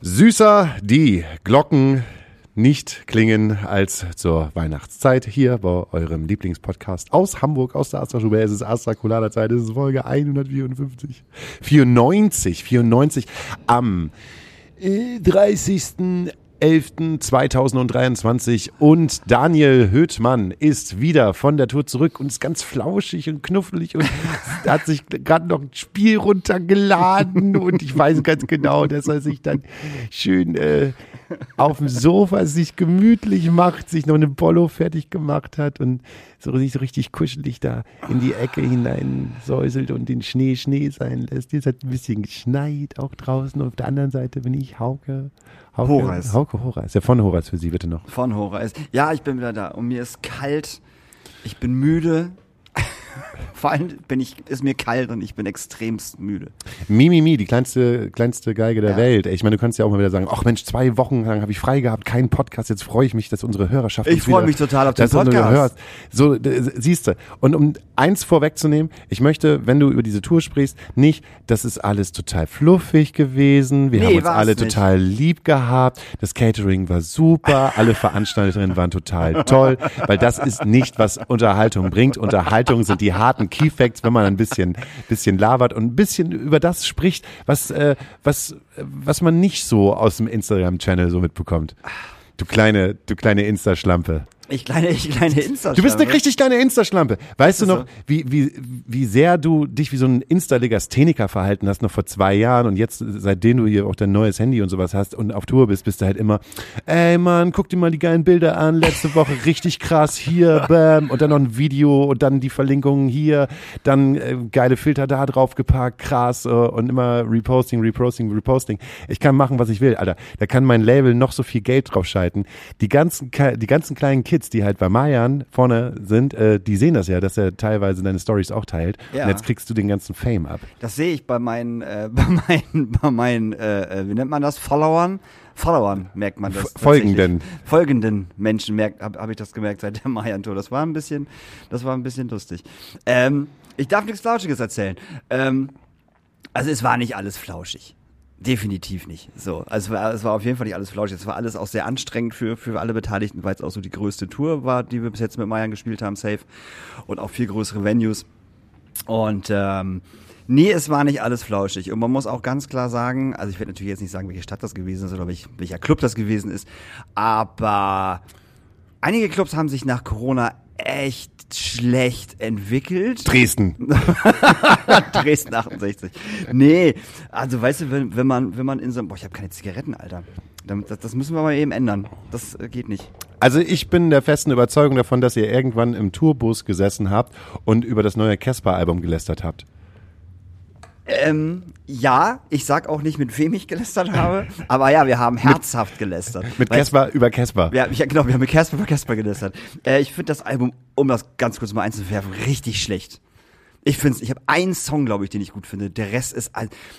Süßer die Glocken nicht klingen als zur Weihnachtszeit hier bei eurem Lieblingspodcast aus Hamburg, aus der Astra-Schule. Es ist Astra Colada Zeit, es ist Folge 154. 94, 94 am äh, 30. 11.2023 und Daniel Höhtmann ist wieder von der Tour zurück und ist ganz flauschig und knuffelig und hat sich gerade noch ein Spiel runtergeladen. Und ich weiß ganz genau, dass er sich dann schön äh, auf dem Sofa sich gemütlich macht, sich noch eine Polo fertig gemacht hat. Und so, sich so richtig kuschelig da in die Ecke hinein säuselt und den Schnee Schnee sein lässt. Jetzt hat ein bisschen geschneit auch draußen und auf der anderen Seite bin ich Hauke. Hauke Horace. Hauke Horace. Ja, von Horace für Sie bitte noch. Von Horace. Ja, ich bin wieder da und mir ist kalt. Ich bin müde. Vor allem bin ich, ist mir kalt und ich bin extremst müde. Mimimi, Mi, die kleinste, kleinste Geige der Ja. Welt. Ich meine, du kannst ja auch mal wieder sagen, ach Mensch, zwei Wochen lang habe ich frei gehabt, keinen Podcast, jetzt freue ich mich, dass unsere Hörerschaft Ich freue mich total auf den dass du Podcast. Hörst. So, siehst du. Und um eins vorwegzunehmen, ich möchte, wenn du über diese Tour sprichst, nicht, das ist alles total fluffig gewesen, wir Nee, haben uns alle nicht. total lieb gehabt, das Catering war super, alle Veranstalterinnen waren total toll, weil das ist nicht, was Unterhaltung bringt. Unterhaltung sind die harten Key Facts, wenn man ein bisschen, bisschen labert und ein bisschen über das spricht, was, äh, was, was man nicht so aus dem Instagram-Channel so mitbekommt. Du kleine, du kleine Insta-Schlampe. Ich kleine, ich kleine insta Du bist eine richtig kleine Insta-Schlampe. Weißt du noch, so. wie, wie, wie sehr du dich wie so ein Insta-Legastheniker verhalten hast, noch vor zwei Jahren und jetzt, seitdem du hier auch dein neues Handy und sowas hast und auf Tour bist, bist du halt immer, ey Mann, guck dir mal die geilen Bilder an, letzte Woche richtig krass, hier, bam, und dann noch ein Video und dann die Verlinkungen hier, dann äh, geile Filter da drauf gepackt, krass, äh, und immer Reposting, Reposting, Reposting. Ich kann machen, was ich will, Alter. Da kann mein Label noch so viel Geld drauf schalten. Die ganzen, die ganzen kleinen Kids, die halt bei Mayan vorne sind, äh, die sehen das ja, dass er teilweise deine Stories auch teilt. Ja. Und jetzt kriegst du den ganzen Fame ab. Das sehe ich bei meinen, äh, bei meinen, bei meinen, äh, äh, wie nennt man das? Followern? Followern merkt man das. Folgenden. Folgenden Menschen merkt, habe hab ich das gemerkt seit der Mayan-Tour. Das war ein bisschen, das war ein bisschen lustig. Ähm, ich darf nichts Flauschiges erzählen. Ähm, also es war nicht alles flauschig. Definitiv nicht. So, also es war, es war auf jeden Fall nicht alles flauschig. Es war alles auch sehr anstrengend für, für alle Beteiligten, weil es auch so die größte Tour war, die wir bis jetzt mit Mayan gespielt haben, safe. Und auch viel größere Venues. Und ähm, nee, es war nicht alles flauschig. Und man muss auch ganz klar sagen, also ich werde natürlich jetzt nicht sagen, welche Stadt das gewesen ist oder welch, welcher Club das gewesen ist, aber einige Clubs haben sich nach Corona echt schlecht entwickelt. Dresden. Dresden 68. Nee, also weißt du, wenn, wenn man wenn man in so einem, boah, ich habe keine Zigaretten, Alter. Das, das müssen wir mal eben ändern. Das äh, geht nicht. Also ich bin der festen Überzeugung davon, dass ihr irgendwann im Tourbus gesessen habt und über das neue Casper-Album gelästert habt. Ähm, ja, ich sag auch nicht, mit wem ich gelästert habe, aber ja, wir haben herzhaft gelästert. Mit Casper über Casper. Ja, ja, genau, wir haben mit Casper über Casper gelästert. Äh, ich finde das Album, um das ganz kurz mal einzuwerfen, richtig schlecht. Ich finde ich habe einen Song, glaube ich, den ich gut finde. Der Rest ist,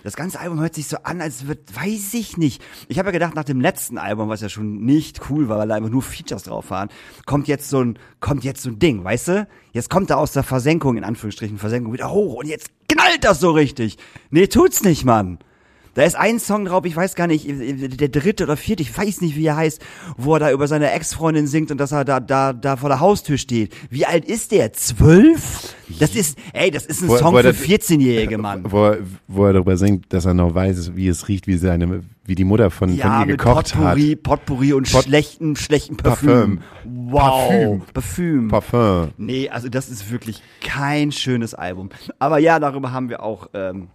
das ganze Album hört sich so an, als wird, weiß ich nicht. Ich habe ja gedacht, nach dem letzten Album, was ja schon nicht cool war, weil da einfach nur Features drauf waren, kommt jetzt so ein, kommt jetzt so ein Ding, weißt du? Jetzt kommt er aus der Versenkung, in Anführungsstrichen, Versenkung wieder hoch und jetzt knallt das so richtig. Nee, tut's nicht, Mann. Da ist ein Song drauf, ich weiß gar nicht, der dritte oder vierte, ich weiß nicht, wie er heißt, wo er da über seine Ex-Freundin singt und dass er da, da, da vor der Haustür steht. Wie alt ist der? Zwölf? Das ist, ey, das ist ein Wo- Song wo für das- 14-Jährige, Mann. Wo, er- wo er darüber singt, dass er noch weiß, wie es riecht, wie seine, wie die Mutter von, Ja, von ihr gekocht Potpourri, Potpourri und Pot- schlechten, schlechten Parfüm. Parfüm. Wow. Parfüm. Parfüm. hat. Parfum. Nee, also das ist wirklich kein schönes Album. Aber ja, darüber haben wir auch ähm,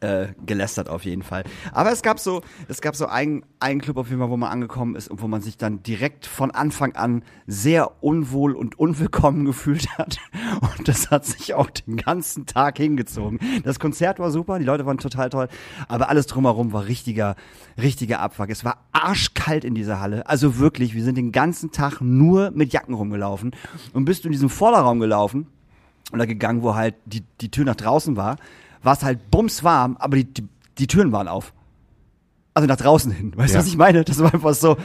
äh, gelästert auf jeden Fall. Aber es gab so, es gab so einen, einen Club auf jeden Fall, wo man angekommen ist und wo man sich dann direkt von Anfang an sehr unwohl und unwillkommen gefühlt hat. Und das hat sich auch den ganzen Tag hingezogen. Das Konzert war super, die Leute waren total toll, aber alles drumherum war richtiger, richtiger Abfuck. Es war arschkalt in dieser Halle. Also wirklich, wir sind den ganzen Tag nur mit Jacken rumgelaufen und bist du in diesem Vorderraum gelaufen oder gegangen, wo halt die, die Tür nach draußen war, war es halt bumswarm, aber die, die, die Türen waren auf. Also nach draußen hin. Weißt Ja. du, was ich meine? Das war einfach so,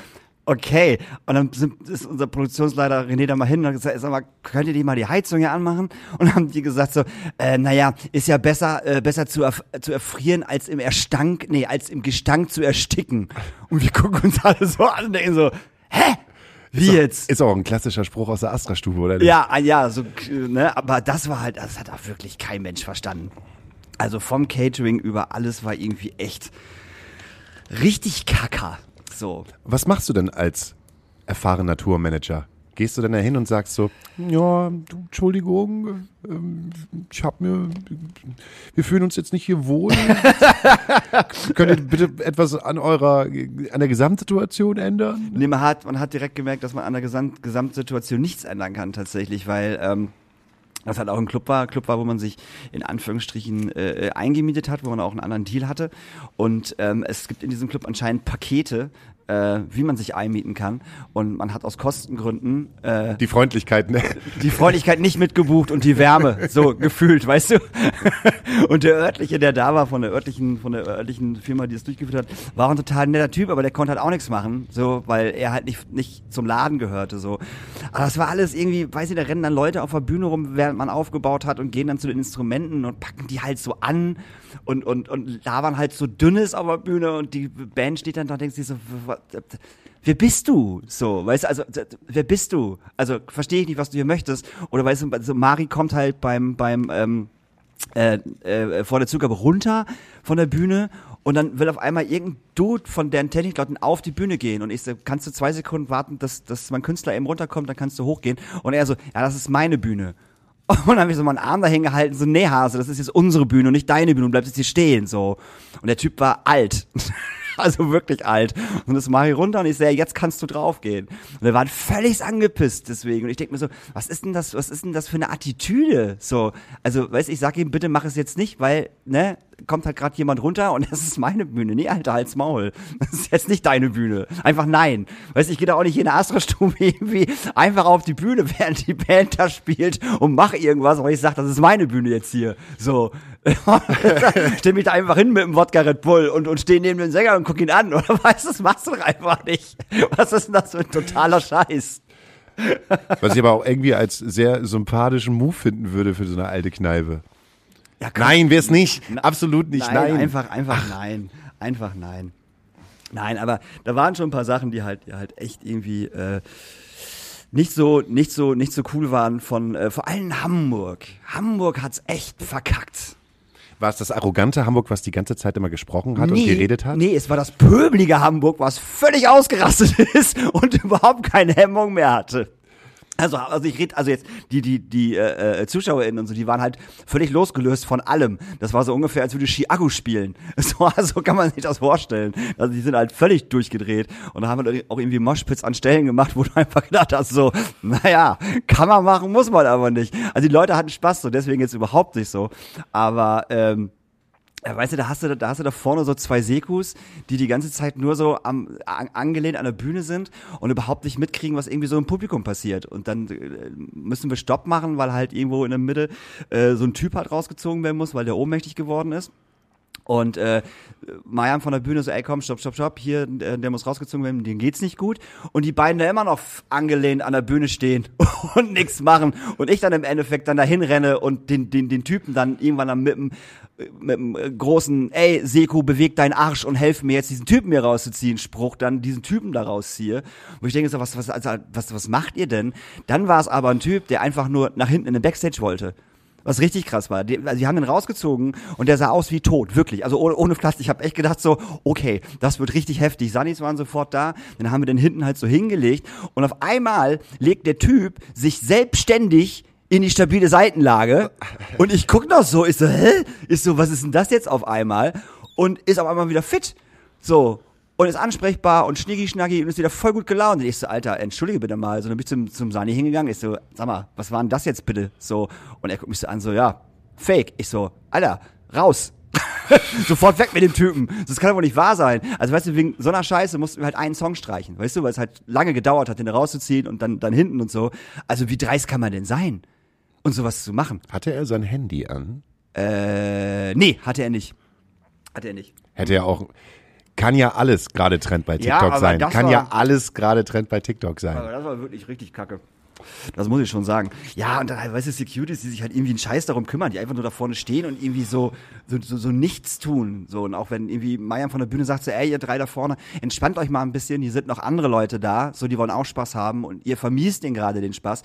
okay. Und dann sind, ist unser Produktionsleiter René da mal hin und hat gesagt, sag mal, könnt ihr die mal die Heizung hier anmachen? Und dann haben die gesagt so, äh, naja, ist ja besser, äh, besser zu, erf zu erfrieren, als im Erstank, nee, als im Gestank zu ersticken. Und wir gucken uns alle so an und denken so, hä? Wie jetzt? Ist auch ein klassischer Spruch aus der Astra-Stube, oder nicht? Ja, ah, ja, so, ne, aber das war halt, das hat auch wirklich kein Mensch verstanden. Also vom Catering über alles war irgendwie echt richtig kacker. So. Was machst du denn als erfahrener Tourmanager? Gehst du denn da hin und sagst so, ja, du, Entschuldigung, ähm, ich hab mir, wir fühlen uns jetzt nicht hier wohl. Könnt ihr bitte etwas an eurer, an der Gesamtsituation ändern? Nee, man hat, man hat direkt gemerkt, dass man an der Gesamt Gesamtsituation nichts ändern kann tatsächlich, weil ähm, das halt auch ein Club war, Club war, wo man sich in Anführungsstrichen äh, eingemietet hat, wo man auch einen anderen Deal hatte. Und ähm, es gibt in diesem Club anscheinend Pakete, äh, wie man sich einmieten kann. Und man hat aus Kostengründen äh, Die Freundlichkeit, ne? die Freundlichkeit nicht mitgebucht und die Wärme so gefühlt, weißt du? Und der örtliche, der da war von der örtlichen von der örtlichen Firma, die es durchgeführt hat, war ein total netter Typ, aber der konnte halt auch nichts machen, so, weil er halt nicht nicht zum Laden gehörte so. Aber das war alles irgendwie, weiß ich, da rennen dann Leute auf der Bühne rum, während man aufgebaut hat und gehen dann zu den Instrumenten und packen die halt so an und und und labern halt so dünnes auf der Bühne und die Band steht dann da und denkt sich so wer bist du? So, weißt du, also, wer bist du? Also, verstehe ich nicht, was du hier möchtest. Oder weißt du, so Mari kommt halt beim, beim, ähm, äh, äh, vor der Zugabe runter von der Bühne und dann will auf einmal irgendein Dude von deren Technikleuten auf die Bühne gehen und ich so, kannst du zwei Sekunden warten, dass, dass mein Künstler eben runterkommt, dann kannst du hochgehen und er so, ja, das ist meine Bühne. Und dann habe ich so meinen Arm dahin gehalten, so, nee, Hase, das ist jetzt unsere Bühne und nicht deine Bühne und bleibst jetzt hier stehen, so. Und der Typ war alt. Also wirklich alt. Und das mache ich runter und ich sehe, jetzt kannst du draufgehen. Und wir waren völlig angepisst deswegen. Und ich denke mir so, was ist denn das, was ist denn das für eine Attitüde? So, also, weißt ich sag ihm, bitte mach es jetzt nicht, weil, ne, kommt halt gerade jemand runter und das ist meine Bühne. Nee, Alter, halt's Maul. Das ist jetzt nicht deine Bühne. Einfach nein. Weißt ich gehe da auch nicht in der Astra-Stube irgendwie einfach auf die Bühne, während die Band da spielt und mache irgendwas, aber ich sag, das ist meine Bühne jetzt hier. So. Stell mich da einfach hin mit dem Wodka Red Bull und, und steh neben dem Sänger und guck ihn an. Oder weißt du, das machst du doch einfach nicht. Was ist denn das für ein totaler Scheiß? Was ich aber auch irgendwie als sehr sympathischen Move finden würde für so eine alte Kneipe. Ja. Nein, wär's nicht. Absolut nicht. Nein, Nein. einfach, einfach nein. Einfach nein. Nein, aber da waren schon ein paar Sachen, die halt, die halt echt irgendwie äh, nicht so, nicht so, nicht so cool waren von äh, vor allem Hamburg. Hamburg hat's echt verkackt. War es das arrogante Hamburg, was die ganze Zeit immer gesprochen hat und geredet hat? Nee, es war das pöbelige Hamburg, was völlig ausgerastet ist und überhaupt keine Hemmung mehr hatte. Also, also ich rede, also jetzt die die die äh, äh, ZuschauerInnen und so, die waren halt völlig losgelöst von allem. Das war so ungefähr, als würde Chiago spielen. So, also kann man sich das vorstellen. Also die sind halt völlig durchgedreht und haben wir auch irgendwie Moshpits an Stellen gemacht, wo du einfach gedacht hast, so, naja, kann man machen, muss man aber nicht. Also die Leute hatten Spaß, so deswegen jetzt überhaupt nicht so. Aber ähm, weißt du, da hast du, da hast du da vorne so zwei Sekus, die die ganze Zeit nur so am, an, angelehnt an der Bühne sind und überhaupt nicht mitkriegen, was irgendwie so im Publikum passiert. Und dann äh, müssen wir Stopp machen, weil halt irgendwo in der Mitte äh, so ein Typ halt rausgezogen werden muss, weil der ohnmächtig geworden ist. Und äh, Marian von der Bühne so, ey komm, stopp, stopp, stopp, hier, der, der muss rausgezogen werden, dem geht's nicht gut. Und die beiden da immer noch angelehnt an der Bühne stehen und nichts machen. Und ich dann im Endeffekt dann dahin renne und den, den, den Typen dann irgendwann dann mit dem, mit dem äh, großen, ey, Seko, beweg deinen Arsch und helf mir jetzt diesen Typen hier rauszuziehen, Spruch, dann diesen Typen da rausziehe. Wo ich denke so, was, was, also, was, was macht ihr denn? Dann war es aber ein Typ, der einfach nur nach hinten in den Backstage wollte. Was richtig krass war. Die, also die haben den rausgezogen und der sah aus wie tot, wirklich. Also ohne, ohne Plastik. Ich habe echt gedacht so, okay, das wird richtig heftig. Sunnis waren sofort da, dann haben wir den hinten halt so hingelegt und auf einmal legt der Typ sich selbstständig in die stabile Seitenlage. Und ich guck noch so, ich so, hä? Ist so, was ist denn das jetzt auf einmal? Und ist auf einmal wieder fit. So. Und ist ansprechbar und schnicki schnacki und ist wieder voll gut gelaunt. Und ich so, Alter, entschuldige bitte mal. So, dann bin ich zum, zum Sani hingegangen. Ich so, sag mal, was war denn das jetzt bitte? So. Und er guckt mich so an, so, ja, fake. Ich so, Alter, raus. Sofort weg mit dem Typen. Das kann doch wohl nicht wahr sein. Also weißt du, wegen so einer Scheiße mussten wir halt einen Song streichen, weißt du, weil es halt lange gedauert hat, den rauszuziehen und dann, dann hinten und so. Also wie dreist kann man denn sein? Und sowas zu machen? Hatte er sein Handy an? Äh, nee, hatte er nicht. Hatte er nicht. Hätte er auch. Kann ja alles gerade Trend bei Ja, TikTok aber sein. Kann war- ja alles gerade Trend bei TikTok sein. Aber das war wirklich richtig kacke. Das muss ich schon sagen. Ja, und dann weißt du, Securities, die sich halt irgendwie einen Scheiß darum kümmern, die einfach nur da vorne stehen und irgendwie so, so, so, so nichts tun. So, und auch wenn irgendwie Meier von der Bühne sagt so, ey, ihr drei da vorne, entspannt euch mal ein bisschen, hier sind noch andere Leute da, so, die wollen auch Spaß haben und ihr vermiest denen gerade den Spaß,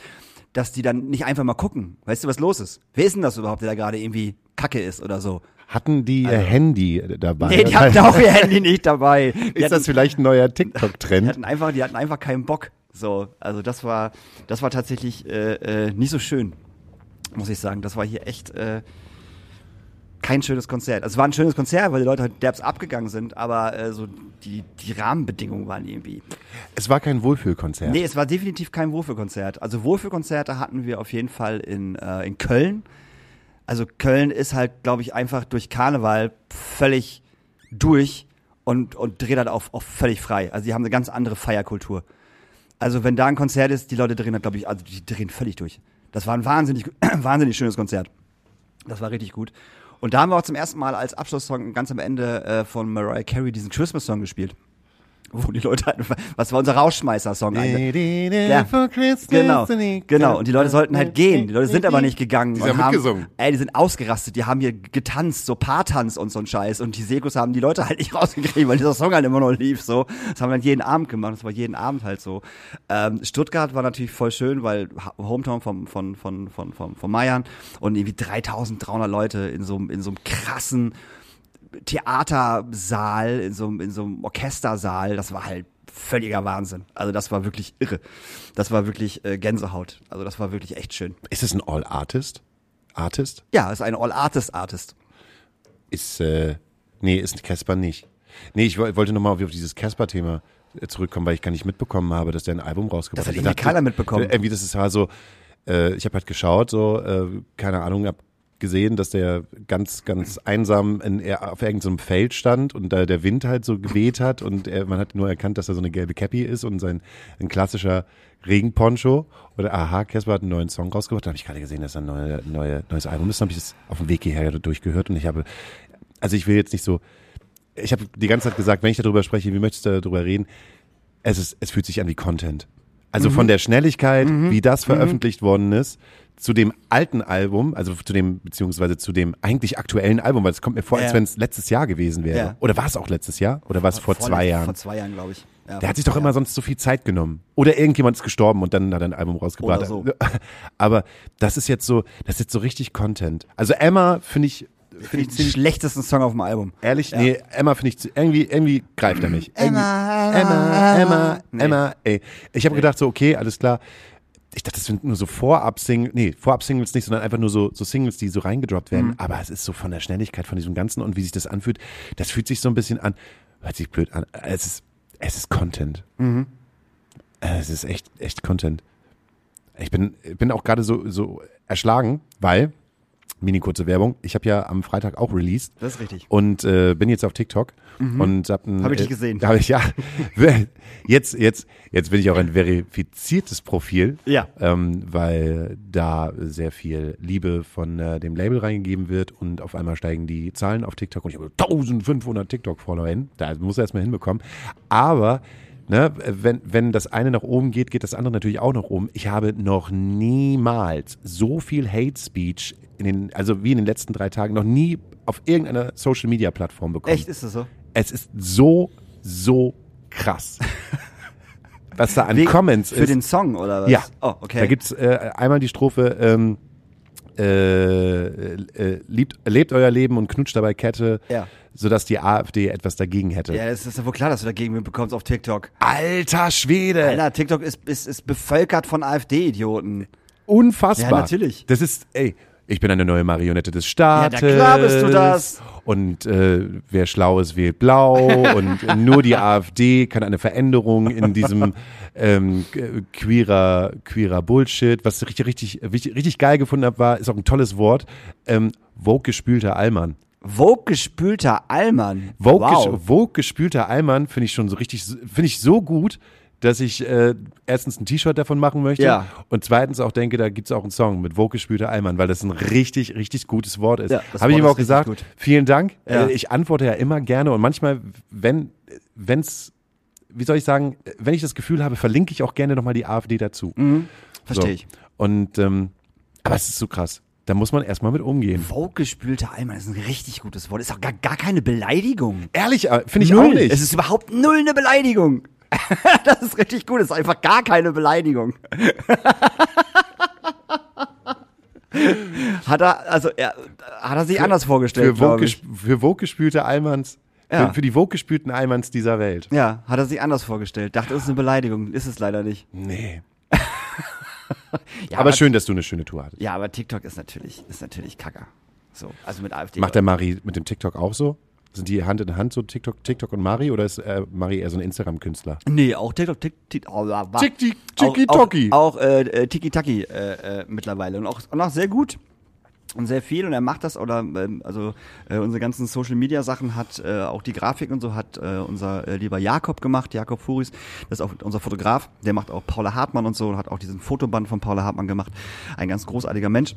dass die dann nicht einfach mal gucken. Weißt du, was los ist? Wer ist denn das überhaupt, der da gerade irgendwie kacke ist oder so? Hatten die ihr Handy dabei? Nee, die hatten auch ihr Handy nicht dabei. Die Ist hatten- das vielleicht ein neuer Die TikTok-Trend? hatten einfach, die hatten einfach keinen Bock. So, also das war, das war tatsächlich äh, äh, nicht so schön, muss ich sagen. Das war hier echt äh, kein schönes Konzert. Also es war ein schönes Konzert, weil die Leute halt derbs abgegangen sind, aber äh, so die, die Rahmenbedingungen waren irgendwie. Es war kein Wohlfühlkonzert. Nee, es war definitiv kein Wohlfühlkonzert. Also Wohlfühlkonzerte hatten wir auf jeden Fall in, äh, in Köln. Also Köln ist halt, glaube ich, einfach durch Karneval völlig durch und, und dreht halt auf, auf völlig frei. Also die haben eine ganz andere Feierkultur. Also wenn da ein Konzert ist, die Leute drehen halt, glaube ich, also die drehen völlig durch. Das war ein wahnsinnig, wahnsinnig schönes Konzert. Das war richtig gut. Und da haben wir auch zum ersten Mal als Abschlusssong ganz am Ende äh, von Mariah Carey diesen Christmas-Song gespielt. Wo die Leute halt, was war unser Rausschmeißer-Song? Ja. Genau, genau. Und die Leute sollten halt gehen. Die Leute sind aber nicht gegangen. Die haben und haben, mitgesungen. Ey, die sind ausgerastet. Die haben hier getanzt, so Paartanz und so ein Scheiß. Und die Sekos haben die Leute halt nicht rausgekriegt, weil dieser Song halt immer noch lief. So, das haben wir dann jeden Abend gemacht. Das war jeden Abend halt so. Ähm, Stuttgart war natürlich voll schön, weil Hometown vom von von von von von Mayan und irgendwie 3.300 Leute in so einem in so einem krassen Theatersaal, in so, einem- in so einem Orchestersaal, das war halt völliger Wahnsinn. Also das war wirklich irre. Das war wirklich äh, Gänsehaut. Also das war wirklich echt schön. Ist es ein All-Artist? Artist? Ja, ist ein All-Artist-Artist. Ist, äh, nee, ist Casper nicht. Nee, ich woll- wollte nochmal auf dieses Casper-Thema äh, zurückkommen, weil ich gar nicht mitbekommen habe, dass der ein Album rausgebracht Das hat irgendwie keiner mitbekommen. äh, Irgendwie, das ist halt so, äh, ich habe halt geschaut, so, äh, keine Ahnung, hab gesehen, dass der ganz, ganz einsam in, auf irgendeinem Feld stand und da der Wind halt so geweht hat und er, man hat nur erkannt, dass er so eine gelbe Cappy ist und sein ein klassischer Regenponcho. Oder aha, Casper hat einen neuen Song rausgebracht. Da habe ich gerade gesehen, dass er ein neue, neue, neues Album ist. Dann habe ich das auf dem Weg hierher durchgehört und ich habe, also ich will jetzt nicht so, ich habe die ganze Zeit gesagt, wenn ich darüber spreche, wie möchtest du darüber reden? Es ist, es fühlt sich an wie Content. Also von der Schnelligkeit, wie das veröffentlicht worden ist, zu dem alten Album, also zu dem, beziehungsweise zu dem eigentlich aktuellen Album, weil es kommt mir vor, als Ja. wenn es letztes Jahr gewesen wäre. Ja. Oder war es auch letztes Jahr? Oder war es vor zwei Vorletz- Jahren? Vor zwei Jahren, glaube ich. Ja, Der vor hat sich doch zwei immer sonst so viel Zeit genommen. Oder irgendjemand ist gestorben und dann hat er ein Album rausgebracht. Oder so. Aber das ist jetzt so, das ist jetzt so richtig Content. Also Emma finde ich, finde ich Den schlechtesten Song auf dem Album. Ehrlich? Nee, Emma finde ich, zu- irgendwie, irgendwie greift er mich. Emma, Emma, Emma, Nee. Emma, ey. Ich habe gedacht so, okay, alles klar. Ich dachte, das sind nur so Vorab-Singles, nee, Vorab-Singles nicht, sondern einfach nur so, so Singles, die so reingedroppt werden. Aber es ist so von der Schnelligkeit von diesem Ganzen und wie sich das anfühlt, das fühlt sich so ein bisschen an, hört sich blöd an. Es ist, es ist Content. Äh, Es ist echt, echt Content. Ich bin, bin auch gerade so, so erschlagen, weil, mini kurze Werbung, ich habe ja am Freitag auch released. Das ist richtig. Und äh, bin jetzt auf TikTok und hab ein, Hab ich äh, dich gesehen. Hab ich ja. Jetzt, jetzt, jetzt bin ich auch ein verifiziertes Profil, Ja. ähm, weil da sehr viel Liebe von äh, dem Label reingegeben wird und auf einmal steigen die Zahlen auf TikTok und ich habe 1500 TikTok-Follower hin. Da muss er erstmal hinbekommen. Aber Ne, wenn, wenn das eine nach oben geht, geht das andere natürlich auch nach oben. Ich habe noch niemals so viel Hate Speech in den, also wie in den letzten drei Tagen, noch nie auf irgendeiner Social Media Plattform bekommen. Echt, ist das so? Es ist so, so krass. Was da an Wegen- Comments Für ist. den Song, oder was? Ja. Oh, okay. Da gibt's äh, einmal die Strophe, ähm, äh, äh, liebt, lebt euer Leben und knutscht dabei Kette, Ja. Sodass die AfD etwas dagegen hätte. ja, das ist ja wohl klar, dass du dagegen bekommst auf TikTok. Alter Schwede! Alter, TikTok ist, ist, ist bevölkert von AfD-Idioten. unfassbar. Ja, natürlich. Das ist, ey, ich bin eine neue Marionette des Staates. Ja, klar bist du das. Und äh, wer schlau ist, wählt blau. und nur die AfD kann eine Veränderung in diesem ähm, äh, queerer, queerer Bullshit. Was ich richtig, richtig, richtig, geil gefunden habe, war, ist auch ein tolles Wort, ähm, Vogue gespülter Allmann. Vogue gespülter Allmann. Vogue, wow. ges Vogue gespülter Allmann finde ich schon so richtig, finde ich so gut, dass ich äh, erstens ein T-Shirt davon machen möchte Ja. und zweitens auch denke, da gibt's auch einen Song mit Vogue gespülter Allmann, weil das ein richtig, richtig gutes Wort ist. Ja, das Habe ich ihm auch gesagt, gut. vielen Dank. Ja. Äh, ich antworte ja immer gerne und manchmal, wenn wenn's, wie soll ich sagen, wenn ich das Gefühl habe, verlinke ich auch gerne nochmal die AfD dazu. Verstehe So. ich. Und ähm, aber es ist so krass. Da muss man erstmal mit umgehen. Vogue gespülter Allmann ist ein richtig gutes Wort. Ist auch gar, gar keine Beleidigung. Ehrlich, äh, finde ich null. auch nicht. Es ist überhaupt null eine Beleidigung. das ist richtig gut. Es ist einfach gar keine Beleidigung. hat er, also er, hat er sich anders vorgestellt, für ich. für Vogue gespülte Allmanns, Ja. für, für die Vogue gespülten Allmanns dieser Welt. Ja, hat er sich anders vorgestellt. Dachte, es ist eine Beleidigung. Ist es leider nicht. Nee. Ja, aber schön, dass du eine schöne Tour hattest. Ja, aber TikTok ist natürlich, ist natürlich Kacker. So, also mit AfD. Macht der Mari mit dem TikTok auch so? Sind die Hand in Hand so TikTok, TikTok und Mari oder ist äh, Mari eher so ein Instagram-Künstler? Nee, auch TikTok, Tik, Tik, oh, Tiki- Auch-. Auch, auch äh, äh, Tiki-Taki äh, äh, mittlerweile. Und auch, und auch sehr gut. Und sehr viel. Und er macht das, oder ähm, also äh, unsere ganzen Social-Media-Sachen hat, äh, auch die Grafik und so, hat äh, unser äh, lieber Jakob gemacht, Jakob Furis. Das ist auch unser Fotograf. Der macht auch Paula Hartmann und so und hat auch diesen Fotoband von Paula Hartmann gemacht. Ein ganz großartiger Mensch.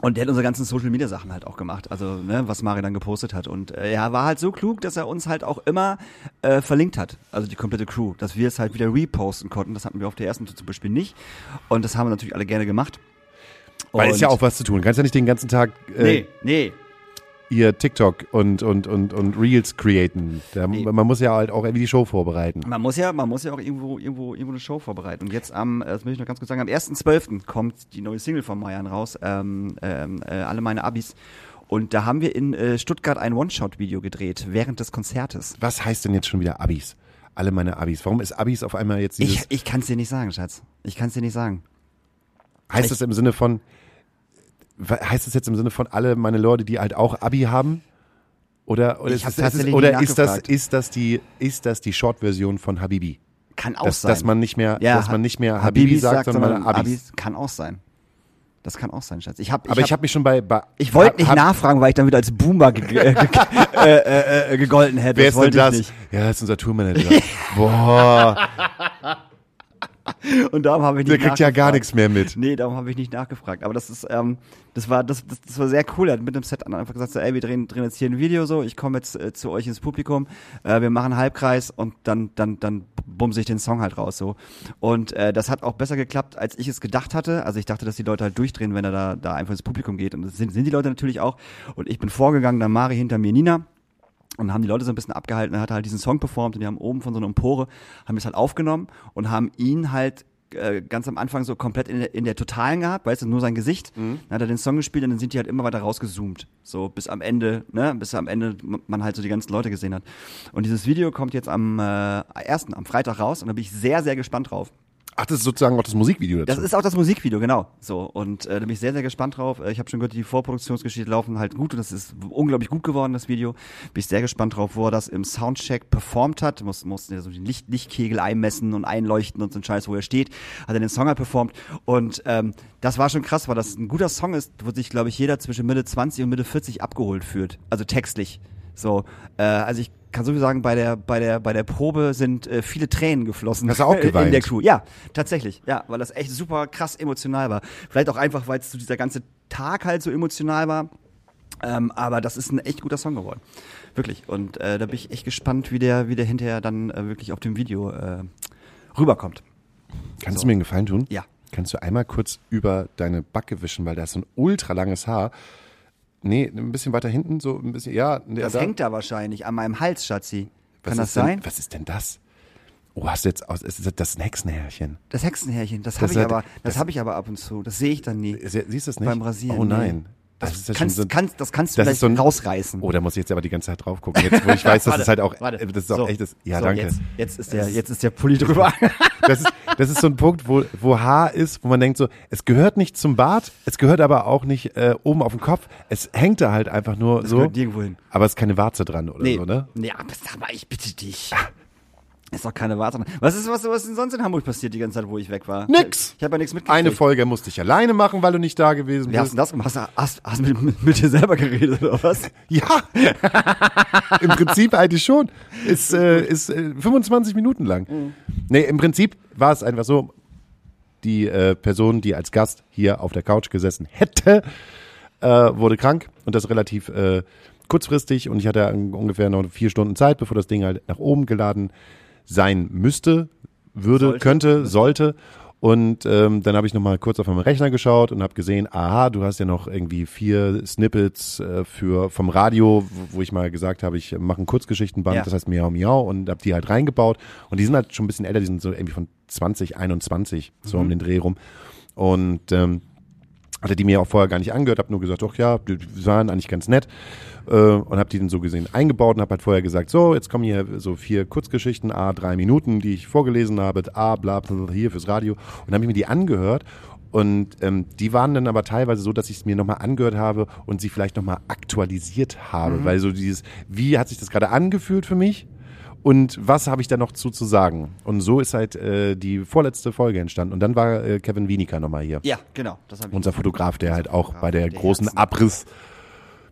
Und der hat unsere ganzen Social Media Sachen halt auch gemacht, also ne, was Mari dann gepostet hat. Und äh, er war halt so klug, dass er uns halt auch immer äh, verlinkt hat, also die komplette Crew, dass wir es halt wieder reposten konnten. Das hatten wir auf der ersten Tour zum Beispiel nicht. Und das haben wir natürlich alle gerne gemacht. Weil ist ja auch was zu tun. Kannst ja nicht den ganzen Tag äh, Nee, nee. ihr TikTok und, und, und, und Reels createn. Da, Nee. Man muss ja halt auch irgendwie die Show vorbereiten. Man muss ja, man muss ja auch irgendwo, irgendwo, irgendwo eine Show vorbereiten. Und jetzt am, äh, das möchte ich noch ganz kurz sagen, am 1.12. kommt die neue Single von Mayan raus, ähm, ähm, äh, alle meine Abis. Und da haben wir in äh, Stuttgart ein One-Shot-Video gedreht, während des Konzertes. Was heißt denn jetzt schon wieder Abis? Alle meine Abis. Warum ist Abis auf einmal jetzt dieses, Ich, ich kann es dir nicht sagen, Schatz. Ich kann es dir nicht sagen. Heißt ich- das im Sinne von, heißt das jetzt im Sinne von alle meine Leute, die halt auch Abi haben? Oder, oder, Ich ist, hab das, tatsächlich oder ist das, ist das die, ist das die Short-Version von Habibi? Kann auch Dass, sein. dass man nicht mehr, Ja, dass man nicht mehr Habibi, sagt, sondern, Abis. Kann auch sein. Das kann auch sein, Schatz. Ich hab, Aber ich habe mich schon bei, bei ich wollte nicht hab- nachfragen, weil ich dann wieder als Boomer ge ge äh, äh, äh, gegolten hätte. Wer ist denn wollte das? Ich Ja, das ist unser Tourmanager. Boah. Und darum habe ich nicht der kriegt ja gar nichts mehr mit. Nee, darum habe ich nicht nachgefragt. Aber das ist, ähm, das war, das, das, das war sehr cool. Er hat mit dem Set einfach gesagt, so, ey, wir drehen, drehen jetzt hier ein Video so, ich komme jetzt äh, zu euch ins Publikum, äh, wir machen einen Halbkreis und dann, dann, dann bumse ich den Song halt raus so. Und äh, das hat auch besser geklappt, als ich es gedacht hatte. Also ich dachte, dass die Leute halt durchdrehen, wenn er da, da einfach ins Publikum geht. Und das sind, sind die Leute natürlich auch. Und ich bin vorgegangen, dann Mari hinter mir, Nina. Und haben die Leute so ein bisschen abgehalten. Er hat halt diesen Song performt und die haben oben von so einer Empore, haben es halt aufgenommen und haben ihn halt äh, ganz am Anfang so komplett in der, in der Totalen gehabt, weißt du, nur sein Gesicht. Dann hat er den Song gespielt und dann sind die halt immer weiter rausgezoomt. So bis am Ende, ne, bis am Ende man halt so die ganzen Leute gesehen hat. Und dieses Video kommt jetzt am äh, ersten, am Freitag raus und da bin ich sehr, sehr gespannt drauf. Ach, das ist sozusagen auch das Musikvideo dazu. Das ist auch das Musikvideo, genau. So und äh, da bin ich sehr, sehr gespannt drauf. Äh, Ich habe schon gehört, die Vorproduktionsgeschichte laufen halt gut und das ist unglaublich gut geworden, das Video. Bin ich sehr gespannt drauf, wo er das im Soundcheck performt hat. Muss, mussten ja so den Licht, Lichtkegel einmessen und einleuchten und so ein Scheiß, wo er steht. Hat er den Song halt performt und ähm, das war schon krass, weil das ein guter Song ist, wo sich, glaube ich, jeder zwischen Mitte 20 und Mitte 40 abgeholt fühlt. Also textlich. So, äh, also ich kann so viel sagen, bei der, bei der, bei der Probe sind äh, viele Tränen geflossen. Hast du auch In geweint? der Crew. Ja, tatsächlich. Ja, weil das echt super krass emotional war. Vielleicht auch einfach, weil es so dieser ganze Tag halt so emotional war. Ähm, aber das ist ein echt guter Song geworden. Wirklich. Und äh, da bin ich echt gespannt, wie der, wie der hinterher dann äh, wirklich auf dem Video äh, rüberkommt. Kannst So. du mir einen Gefallen tun? Ja. Kannst du einmal kurz über deine Backe wischen, weil da ist so ein ultra langes Haar. Nee, ein bisschen weiter hinten, so ein bisschen, ja. Das da. hängt da wahrscheinlich an meinem Hals, Schatzi. Was Kann das ist denn, sein? Was ist denn das? Oh, hast du jetzt aus, ist das- ein Hexenhärchen? Das Hexenhärchen, das Das habe ich aber, das, das- habe ich aber ab und zu. Das sehe ich dann nie. Sie- Siehst du das nicht? Beim Rasieren, Oh nee. Das, Das, kannst, so, kannst, das kannst du das so ein- rausreißen. Oh, da muss ich jetzt aber die ganze Zeit drauf gucken. Jetzt, wo ich weiß, dass Warte, es halt auch, warte. das ist auch So, echtes. Ja, so, danke. Jetzt, jetzt, ist der, jetzt ist der Pulli drüber. Das ist, Das ist so ein Punkt, wo, wo Haar ist, wo man denkt so, es gehört nicht zum Bart, es gehört aber auch nicht äh, oben auf dem Kopf. Es hängt da halt einfach nur Das so. nirgendwo hin. Aber es ist keine Warze dran oder Nee, so, ne? nee, aber sag mal, ich bitte dich. Ist doch keine Warte. Was ist, was, was ist denn sonst in Hamburg passiert die ganze Zeit, wo ich weg war? Nix. Ich habe ja nichts mitgekriegt. Eine Folge musste ich alleine machen, weil du nicht da gewesen Wie hast bist. du das gemacht? Hast du hast, hast mit, mit, mit dir selber geredet oder was? Ja, im Prinzip eigentlich schon. Ist, äh, ist äh, 25 Minuten lang. Nee, im Prinzip war es einfach so, die äh, Person, die als Gast hier auf der Couch gesessen hätte, äh, wurde krank und das relativ äh, kurzfristig und ich hatte un- ungefähr noch vier Stunden Zeit, bevor das Ding halt nach oben geladen sein müsste, würde, Sollte. könnte, sollte. Und ähm, dann habe ich nochmal kurz auf meinem Rechner geschaut und habe gesehen, aha, du hast ja noch irgendwie vier Snippets äh, für vom Radio, wo, ich mal gesagt habe, ich mache ein Kurzgeschichtenband, Ja. das heißt Miau Miau und habe die halt reingebaut. Und die sind halt schon ein bisschen älter, die sind so irgendwie von 2021, so um den Dreh rum. Und ähm, hatte die mir auch vorher gar nicht angehört, habe nur gesagt, doch ja, die die waren eigentlich ganz nett äh, und habe die dann so gesehen eingebaut und habe halt vorher gesagt, so, jetzt kommen hier so vier Kurzgeschichten, a drei Minuten, die ich vorgelesen habe, a bla bla bla, hier fürs Radio und habe ich mir die angehört und ähm, die waren dann aber teilweise so, dass ich es mir nochmal angehört habe und sie vielleicht nochmal aktualisiert habe, weil so dieses, wie hat sich das gerade angefühlt für mich? Und was habe ich da noch zu, zu sagen? Und so ist halt äh, die vorletzte Folge entstanden. Und dann war äh, Kevin Wienica nochmal hier Ja, genau. Das ich. unser Fotograf, der halt auch bei der der großen Herzen. Abriss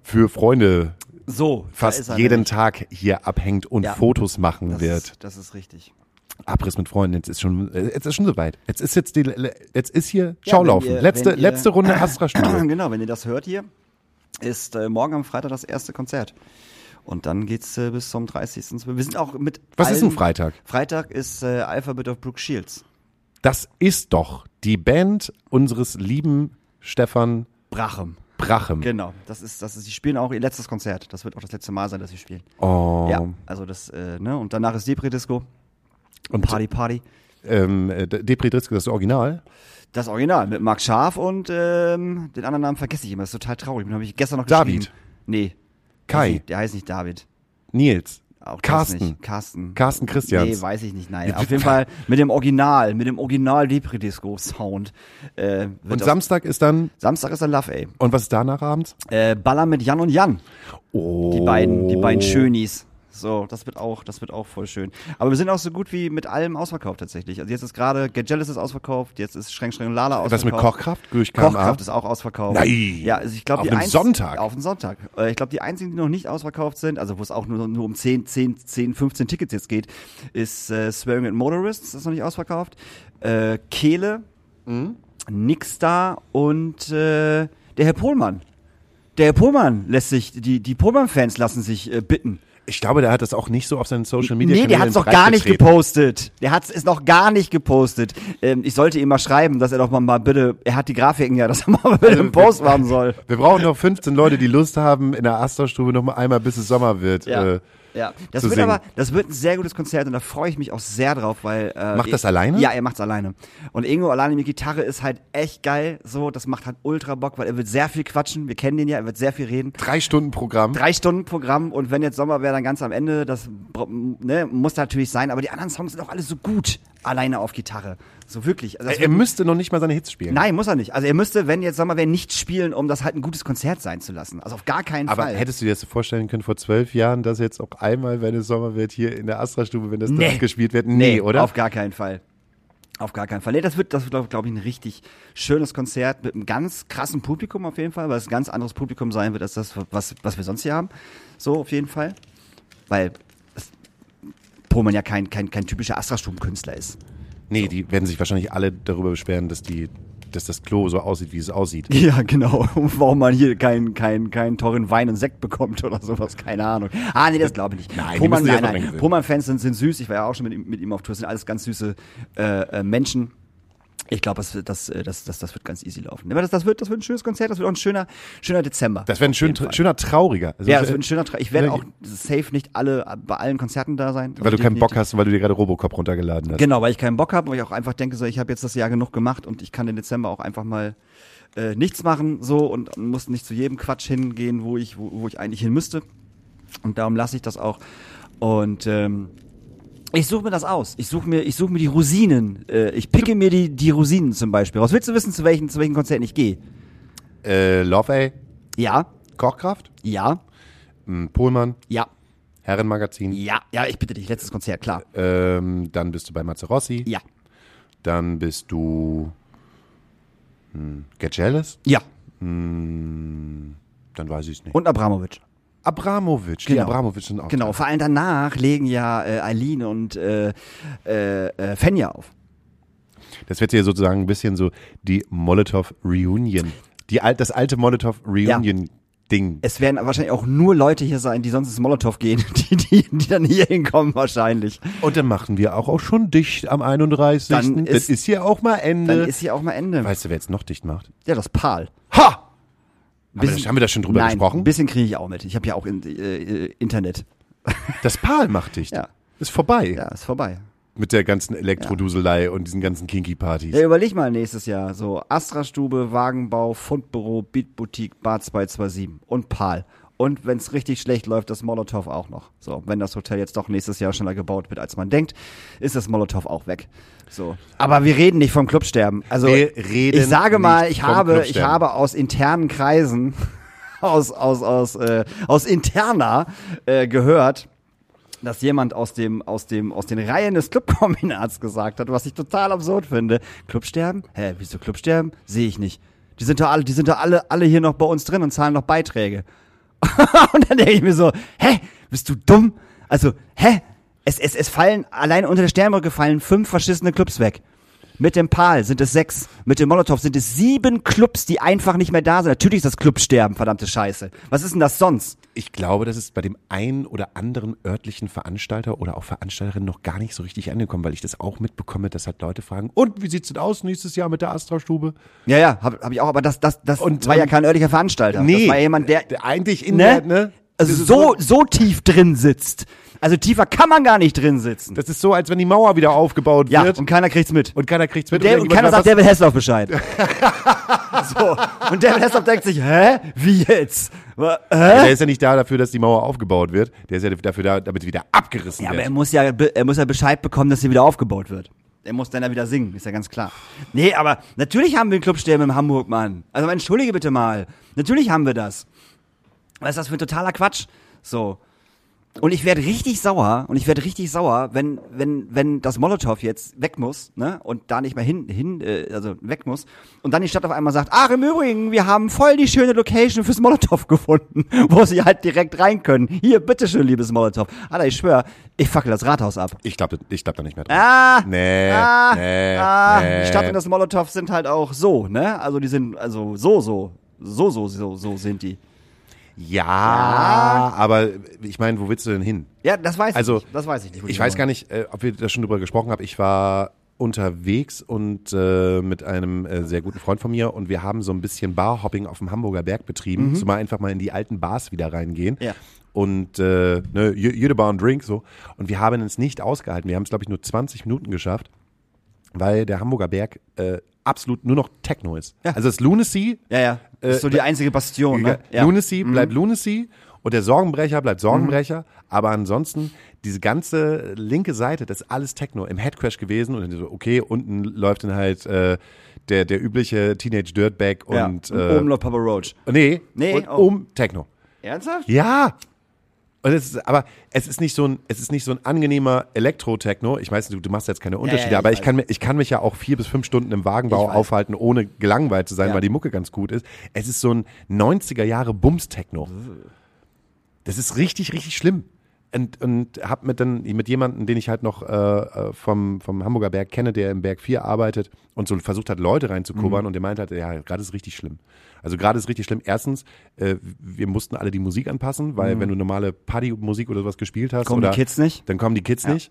für Freunde so, ist fast jeden nämlich. Tag hier abhängt und Ja. Fotos machen das wird. Ist, das ist richtig. Abriss mit Freunden, jetzt ist schon, äh, jetzt ist schon soweit. Jetzt ist jetzt die, jetzt ist hier Ja, Schaulaufen. wenn ihr- letzte, ihr- letzte Runde Astra-Stube. genau, wenn ihr das hört hier, ist äh, morgen am Freitag das erste Konzert. Und dann geht's äh, bis zum 30. Wir sind auch mit. Was ist allen- ein Freitag? Freitag ist äh, Alphabet of Brooke Shields. Das ist doch die Band unseres lieben Stefan Brachem. Brachem. Genau. Das ist, das ist, die spielen auch ihr letztes Konzert. Das wird auch das letzte Mal sein, dass sie spielen. Oh. Ja. Also das, äh, ne? Und danach ist Depri Disco. Und Party Party. ähm, äh, Depri Driscoll, das ist das Original. Das Original mit Marc Scharf und ähm, den anderen Namen vergesse ich immer. Das ist total traurig. Den habe ich gestern noch David. geschrieben. Nee. Kai. Der, heißt- der heißt nicht David. Nils. Auch Carsten. Carsten. Carsten Christians. Nee, weiß ich nicht. Nein. Auf jeden Fall mit dem Original, mit dem Original Depri Disco Sound. Äh, Und Samstag ist dann, Samstag ist dann Love, ey. und was ist danach abends? Äh, Baller mit Jan und Jan. Oh. Die beiden, die beiden Schönis. So, das wird auch, das wird auch voll schön. Aber wir sind auch so gut wie mit allem ausverkauft tatsächlich. Also jetzt ist gerade Get Jealous ist ausverkauft, jetzt ist Schränk Schränk Lala ausverkauft. Was mit Kochkraft? Durch? Kochkraft ist auch ausverkauft. Nein. Ja, also ich glaube, Auf die Sonntag? Auf einem Sonntag. Äh, Ich glaube, die einzigen, die noch nicht ausverkauft sind, also wo es auch nur, nur um 10, 10, 10, 15 Tickets jetzt geht, ist äh, Swearing at Motorists, das ist noch nicht ausverkauft. Äh, Kehle, Mhm. Nixstar und äh, der Herr Pohlmann. Der Herr Pohlmann lässt sich, die, die Pohlmann-Fans lassen sich äh, bitten. Ich glaube, der hat das auch nicht so auf seinen Social Media Nee, der hat's doch gar nicht gepostet. gepostet. Der hat's ist noch gar nicht gepostet. Ähm, ich sollte ihm mal schreiben, dass er doch mal, mal bitte, er hat die Grafiken ja, dass er mal bitte einen Post machen soll. Wir brauchen noch 15 Leute, die Lust haben, in der Astra-Stube noch mal einmal, bis es Sommer wird. Ja. Äh, Ja, das wird singen. aber, das wird ein sehr gutes Konzert und da freue ich mich auch sehr drauf, weil äh, Macht das alleine? Ja, er macht's alleine. Und Ingo alleine mit Gitarre ist halt echt geil. So, das macht halt ultra Bock, weil er wird sehr viel quatschen. Wir kennen den ja, er wird sehr viel reden. drei Stunden Programm. Drei Stunden Programm und wenn jetzt Sommer wäre, dann ganz am Ende. Das ne, muss natürlich sein, aber die anderen Songs sind auch alle so gut alleine auf Gitarre. So wirklich. Also Er, er müsste noch nicht mal seine Hits spielen. Nein, muss er nicht. Also er müsste, wenn jetzt Sommer wäre, nicht spielen, um das halt ein gutes Konzert sein zu lassen. Also auf gar keinen Aber Fall. hättest du dir das vorstellen können vor zwölf Jahren, dass jetzt auch einmal, wenn es Sommer wird, hier in der Astra-Stube, wenn das Nee. nee. gespielt wird? Nee, oder? Auf gar keinen Fall. Auf gar keinen Fall. Nee, das wird, das wird, glaube glaub ich, ein richtig schönes Konzert mit einem ganz krassen Publikum auf jeden Fall, weil es ein ganz anderes Publikum sein wird als das, was, was wir sonst hier haben. So, auf jeden Fall. Weil Pohlmann ja kein, kein, kein typischer Astra-Stuben-Künstler ist. nee, die werden sich wahrscheinlich alle darüber beschweren, dass die, dass das Klo so aussieht, wie es aussieht. Ja, genau. Und Warum man hier keinen kein, kein teuren Wein und Sekt bekommt oder sowas, keine Ahnung. Ah, nee, das glaube ich nicht. Nein, Pohlmann, nein, nein. Pohlmann-Fans sind, sind süß. Ich war ja auch schon mit, ihm- mit ihm auf Tour. Das sind alles ganz süße äh, äh, Menschen. Ich glaube, das, das, äh, das, das, das wird ganz easy laufen. Aber das, das, wird, das wird ein schönes Konzert. Das wird auch ein schöner, schöner Dezember. Das wäre ein schön, schöner trauriger. Also, Ja, das wird ein schöner Tra Ich werde auch safe nicht alle bei allen Konzerten da sein. weil du keinen Bock hast, weil du dir gerade Robocop runtergeladen hast. Genau, weil ich keinen Bock habe, weil ich auch einfach denke, so, ich habe jetzt das Jahr genug gemacht und ich kann den Dezember auch einfach mal äh, nichts machen so und muss nicht zu jedem Quatsch hingehen, wo ich, wo, wo ich eigentlich hin müsste. Und darum lasse ich das auch. Und ähm, Ich suche mir das aus. Ich suche mir, ich suche mir die Rosinen. Äh, ich picke mir die, die Rosinen zum Beispiel raus. Willst du wissen, zu welchen, zu welchen Konzerten ich gehe? Äh, Love A, Ja, Kochkraft, ja, m, Pohlmann, ja, Herrenmagazin. ja, ja, ich bitte dich, letztes Konzert, klar. Ähm, dann bist du bei Mazzarossi. Ja, Dann bist du hm, Get Jealous. ja. Dann weiß ich es nicht. Und Abramovic. Abramowitsch. Die Genau. Abramowitsch sind auch Genau, vor allem danach legen ja äh, Eileen und äh, äh, äh, Fenja auf. Das wird hier sozusagen ein bisschen so die Molotov Reunion. Die, das alte Molotov Reunion Ding. Es werden wahrscheinlich auch nur Leute hier sein, die sonst ins Molotow gehen, die, die, die dann hier hinkommen wahrscheinlich. Und dann machen wir auch, auch schon dicht am 31. Dann das ist- ist hier auch mal Ende. Dann ist hier auch mal Ende. weißt du, wer jetzt noch dicht macht? Ja, das Pal. Ha! Bisschen- haben wir da schon drüber Nein, gesprochen? ein bisschen kriege ich auch mit. Ich habe ja auch in, äh, Internet. Das Pal macht dicht. Ja. Ist vorbei. Ja, ist vorbei. Mit der ganzen Elektroduselei und diesen ganzen Kinky-Partys. Ja, überleg mal nächstes Jahr. So Astra-Stube, Wagenbau, Fundbüro, Beatboutique, Bar 227 und Pal. Und wenn es richtig schlecht läuft, das Molotow auch noch. So, wenn das Hotel jetzt doch nächstes Jahr schneller gebaut wird, als man denkt, ist das Molotow auch weg. So. Aber wir reden nicht vom Clubsterben. Also Wir reden ich sage mal, ich habe, ich habe aus internen Kreisen, aus, aus, aus, äh, aus interna äh, gehört, dass jemand aus dem, aus dem, aus den Reihen des Clubkombinats gesagt hat, was ich total absurd finde. Clubsterben? Hä, wieso Clubsterben? Sehe ich nicht. Die sind doch alle, die sind doch alle, alle hier noch bei uns drin und zahlen noch Beiträge. und dann denke ich mir so, hä, bist du dumm? Also, hä? Es, es, es fallen, allein unter der Sternbrücke fallen fünf verschissene Clubs weg. Mit dem Pal sind es sechs. Mit dem Molotow sind es sieben Clubs, die einfach nicht mehr da sind. Natürlich ist das Clubsterben, verdammte Scheiße. Was ist denn das sonst? Ich glaube, das ist bei dem einen oder anderen örtlichen Veranstalter oder auch Veranstalterin noch gar nicht so richtig angekommen, weil ich das auch mitbekomme, dass halt Leute fragen, und wie sieht's denn aus nächstes Jahr mit der Astra-Stube? Ja, ja, habe hab ich auch, aber das, das, das Und, war ja ähm, kein örtlicher Veranstalter. das war jemand, der, der eigentlich in ne? der, ne? Also so, so tief drin sitzt. Also tiefer kann man gar nicht drin sitzen. Das ist so, als wenn die Mauer wieder aufgebaut ja, wird und keiner kriegt's mit. und keiner kriegt's mit. Der, und keiner sagt was- David Hasselhoff Bescheid. so. Und David Hasselhoff denkt sich, hä? Wie jetzt? Hä? Der ist ja nicht da dafür, dass die Mauer aufgebaut wird. Der ist ja dafür da, damit sie wieder abgerissen Ja, aber wird. er muss ja, er muss ja Bescheid bekommen, dass sie wieder aufgebaut wird. Er muss dann ja wieder singen, ist ja ganz klar. Nee, aber natürlich haben wir einen Clubsterben in Hamburg, Mann. Also entschuldige bitte mal. Natürlich haben wir das. Was ist das für ein totaler Quatsch? So. Und ich werde richtig sauer, und ich werde richtig sauer, wenn, wenn, wenn das Molotow jetzt weg muss, ne, und da nicht mehr hin, hin, äh, also weg muss, und dann die Stadt auf einmal sagt, ach, im Übrigen, wir haben voll die schöne Location fürs Molotow gefunden, wo sie halt direkt rein können. Hier, bitteschön, liebes Molotow. Alter, ich schwör, ich fackel das Rathaus ab. Ich glaube ich glaub da nicht mehr dran. Ah, Nee, ah, nee, ah, nee. die Stadt und das Molotow sind halt auch so, ne, also die sind, also so, so, so, so, so, so sind die. Ja, Ja. aber ich meine, wo willst du denn hin? Ja, das weiß Also, ich nicht, das weiß ich nicht. Ich weiß gar nicht, äh, ob wir da schon drüber gesprochen haben. Ich war unterwegs und äh, mit einem äh, sehr guten Freund von mir und wir haben so ein bisschen Barhopping auf dem Hamburger Berg betrieben, zumal einfach mal in die alten Bars wieder reingehen. Mhm. Ja. Und äh, ne, je- jede Bar und Drink so. Und wir haben es nicht ausgehalten. Wir haben es, glaube ich, nur 20 Minuten geschafft, weil der Hamburger Berg äh, absolut nur noch Techno ist. Ja. Also das Lunacy, Ja, ja. Das ist so die einzige Bastion, ne? Ja. Mhm. Lunacy bleibt Lunacy und der Sorgenbrecher bleibt Sorgenbrecher. Aber ansonsten, diese ganze linke Seite, das ist alles Techno. Im Headcrash gewesen und so, okay, unten läuft dann halt äh, der, der übliche Teenage Dirtbag ja. und, und äh, oben noch Papa Roach. nee, Nee, und oh. um Techno. Ernsthaft? Ja. Und es ist, aber es ist nicht so ein, es ist nicht so ein angenehmer Elektro-Techno. Ich weiß, du, du machst jetzt keine Unterschiede, ja, ich aber ich weiß. kann, ich kann mich ja auch vier bis fünf Stunden im Wagenbau Ich aufhalten, ohne gelangweilt zu sein, Ja. weil die Mucke ganz gut ist. Es ist so ein 90er Jahre Bums-Techno. Das ist richtig, richtig schlimm. Und, und hab mit dann mit jemandem, den ich halt noch äh, äh, vom, vom Hamburger Berg kenne, der im Berg 4 arbeitet und so versucht hat, Leute reinzukubbern Mhm. und der meint halt, ja, gerade ist richtig schlimm. Also gerade ist richtig schlimm. Erstens, äh, wir mussten alle die Musik anpassen, weil wenn du normale Partymusik oder sowas gespielt hast, Mhm. Kommen oder, die Kids nicht? dann kommen die Kids Ja. nicht.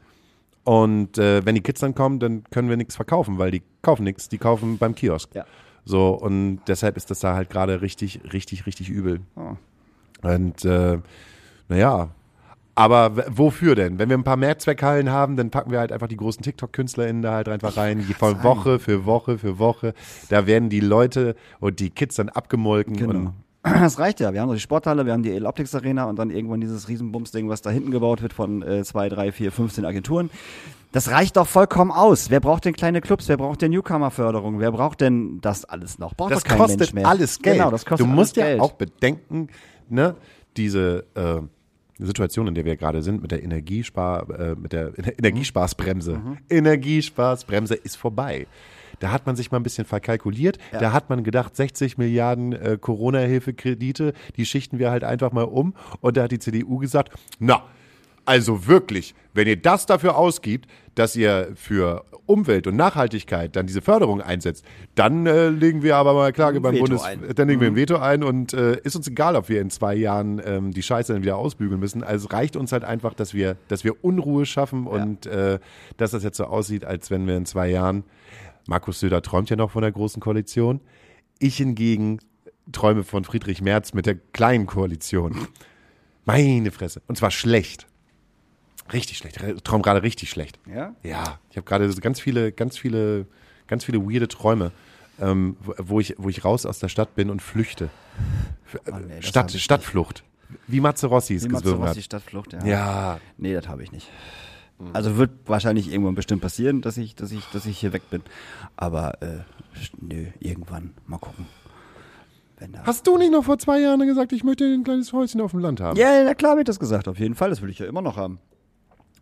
Und äh, wenn die Kids dann kommen, dann können wir nichts verkaufen, weil die kaufen nichts, die kaufen beim Kiosk. Ja. So, und deshalb ist das da halt gerade richtig, richtig, richtig übel. Oh. Und äh, naja, aber wofür denn? Wenn wir ein paar Mehrzweckhallen haben, dann packen wir halt einfach die großen TikTok-KünstlerInnen da halt einfach rein, die von Woche für Woche für Woche. Da werden die Leute und die Kids dann abgemolken Genau. Das reicht ja. Wir haben so die Sporthalle, wir haben die Eloptics Arena und dann irgendwann dieses Riesenbumsding, was da hinten gebaut wird von äh, zwei, drei, vier, 15 Agenturen. Das reicht doch vollkommen aus. Wer braucht denn kleine Clubs? Wer braucht denn Newcomer-Förderung? Wer braucht denn das alles noch? Braucht Das doch kein kostet Mensch mehr. alles Geld. Genau, das kostet du musst ja Geld. auch bedenken, ne, diese äh, Situation, in der wir gerade sind, mit der Energiespar, äh, mit der Ener- Energiespaßbremse. Mhm. Energiespaßbremse ist vorbei. Da hat man sich mal ein bisschen verkalkuliert. Da hat man gedacht, 60 Milliarden äh, Corona-Hilfekredite, die schichten wir halt einfach mal um. Und da hat die CDU gesagt, na, also wirklich, wenn ihr das dafür ausgibt, dass ihr für Umwelt und Nachhaltigkeit dann diese Förderung einsetzt, dann äh, legen wir aber mal Klage beim Bundes, ein. dann legen wir ein Veto ein und äh, ist uns egal, ob wir in zwei Jahren ähm, die Scheiße dann wieder ausbügeln müssen. Also es reicht uns halt einfach, dass wir, dass wir Unruhe schaffen und äh, dass das jetzt so aussieht, als wenn wir in zwei Jahren Markus Söder träumt ja noch von der großen Koalition. Ich hingegen träume von Friedrich Merz mit der kleinen Koalition. Meine Fresse. Und zwar schlecht. Richtig schlecht. Ich träume gerade richtig schlecht. Ja? Ja, ich habe gerade ganz viele, ganz viele, ganz viele weirde Träume, ähm, wo- ich, wo ich raus aus der Stadt bin und flüchte. Oh nee, Stadt, ich Stadtflucht. Wie Matze Rossi es gesungen Rossi hat. Stadtflucht, ja. Ja, Nee, das habe ich nicht. Also wird wahrscheinlich irgendwann bestimmt passieren, dass ich, dass ich, dass ich hier weg bin. Aber äh, nö, irgendwann. Mal gucken. Hast du nicht noch vor zwei Jahren gesagt, ich möchte ein kleines Häuschen auf dem Land haben? Ja, na klar wird das gesagt, auf jeden Fall. Das will ich ja immer noch haben.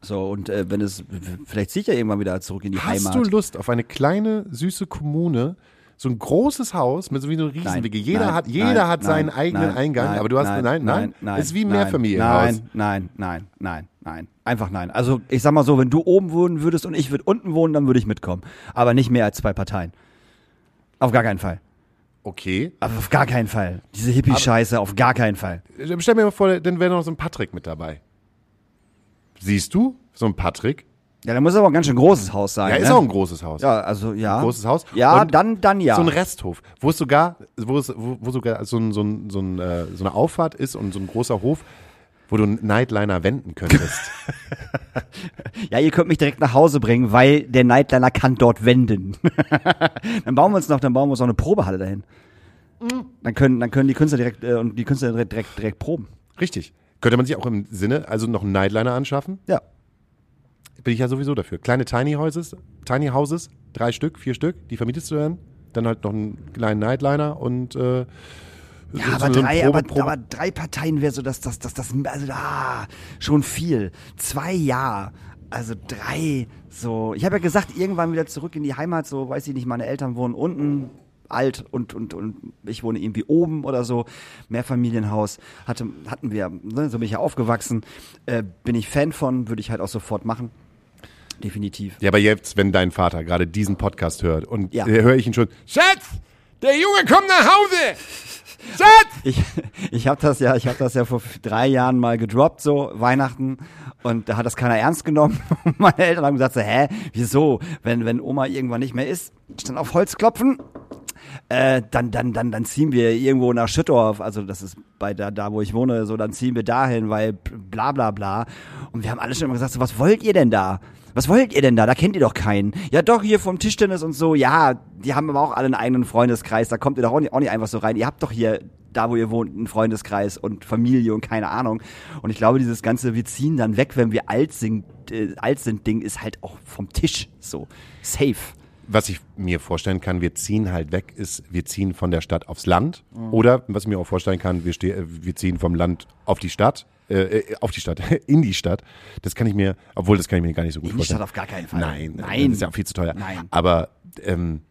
So, und äh, wenn es, vielleicht ziehe ich ja irgendwann wieder zurück in die Hast Heimat. du Lust auf eine kleine, süße Kommune, so ein großes Haus mit so wie so einem Riesenwege? Nein, Jeder nein, hat, jeder nein, hat seinen nein, eigenen Eingang, aber du hast, nein, nein, nein, ist wie ein nein, Mehrfamilienhaus. Nein, nein, nein, nein, nein. Einfach nein. Also ich sag mal so, wenn du oben wohnen würdest und ich würde unten wohnen, dann würde ich mitkommen. Aber nicht mehr als zwei Parteien. Auf gar keinen Fall. Okay. Aber auf gar keinen Fall. Diese Hippie-Scheiße, auf gar keinen Fall. Stell mir mal vor, dann wäre noch so ein Patrick mit dabei. Siehst du? So ein Patrick? Ja, da muss aber ein ganz schön großes Haus sein. Ja, ist ne? auch ein großes Haus. Ja, also ja. großes Haus. Ja, Und dann, dann ja. So ein Resthof, wo es sogar, wo es, wo, wo sogar so, ein, so, ein, so, ein, äh, so eine Auffahrt ist und so ein großer Hof, wo du einen Nightliner wenden könntest. Ja, ihr könnt mich direkt nach Hause bringen, weil der Nightliner kann dort wenden. dann bauen wir uns noch, dann bauen wir uns noch eine Probehalle dahin. Dann können, dann können die Künstler direkt äh, und die Künstler direkt, direkt, direkt proben. Richtig. Könnte man sich auch im Sinne, also noch einen Nightliner anschaffen? Ja. Bin ich ja sowieso dafür. Kleine Tiny Houses, Tiny Houses, drei Stück, vier Stück, die vermietest du dann. Dann halt noch einen kleinen Nightliner und äh, Ja, so- aber so drei, Probe- aber, Probe- aber drei Parteien wäre so das, das, das, das, also ah, schon viel. Zwei ja, also drei, so. Ich habe ja gesagt, irgendwann wieder zurück in die Heimat, so, weiß ich nicht, meine Eltern wohnen unten, alt und, und, und ich wohne irgendwie oben oder so. Mehrfamilienhaus hatte, hatten wir, ne, so bin ich ja aufgewachsen. Äh, bin ich Fan von, würde ich halt auch sofort machen. Definitiv. Ja, aber jetzt, wenn dein Vater gerade diesen Podcast hört und Ja. äh, höre ich ihn schon, Schatz, der Junge kommt nach Hause. Schatz! Ich, ich habe das ja, ich habe das ja vor drei Jahren mal gedroppt, so Weihnachten, und da hat das keiner ernst genommen. Und Meine Eltern haben gesagt so, hä, wieso? Wenn wenn Oma irgendwann nicht mehr ist, stand auf Holz klopfen, äh, dann dann dann dann ziehen wir irgendwo nach Schüttorf, also das ist bei da da wo ich wohne, so dann ziehen wir dahin, weil bla bla bla. Und wir haben alle schon immer gesagt, so, was wollt ihr denn da? Was wollt ihr denn da? Da kennt ihr doch keinen. Ja, doch, hier vom Tischtennis und so. Ja, die haben aber auch alle einen eigenen Freundeskreis. Da kommt ihr doch auch nicht, auch nicht einfach so rein. Ihr habt doch hier, da wo ihr wohnt, einen Freundeskreis und Familie und keine Ahnung. Und ich glaube, dieses ganze, wir ziehen dann weg, wenn wir alt sind, äh, alt sind Ding ist halt auch vom Tisch so. Safe. Was ich mir vorstellen kann, wir ziehen halt weg, ist, wir ziehen von der Stadt aufs Land. Oder, was ich mir auch vorstellen kann, wir, äh, wir ziehen vom Land auf die Stadt. Äh, äh, auf die Stadt, in die Stadt. Das kann ich mir, obwohl das kann ich mir gar nicht so gut In die vorstellen. Stadt auf gar keinen Fall. Nein, Nein. Das ist ja auch viel zu teuer. Nein. Aber ähm,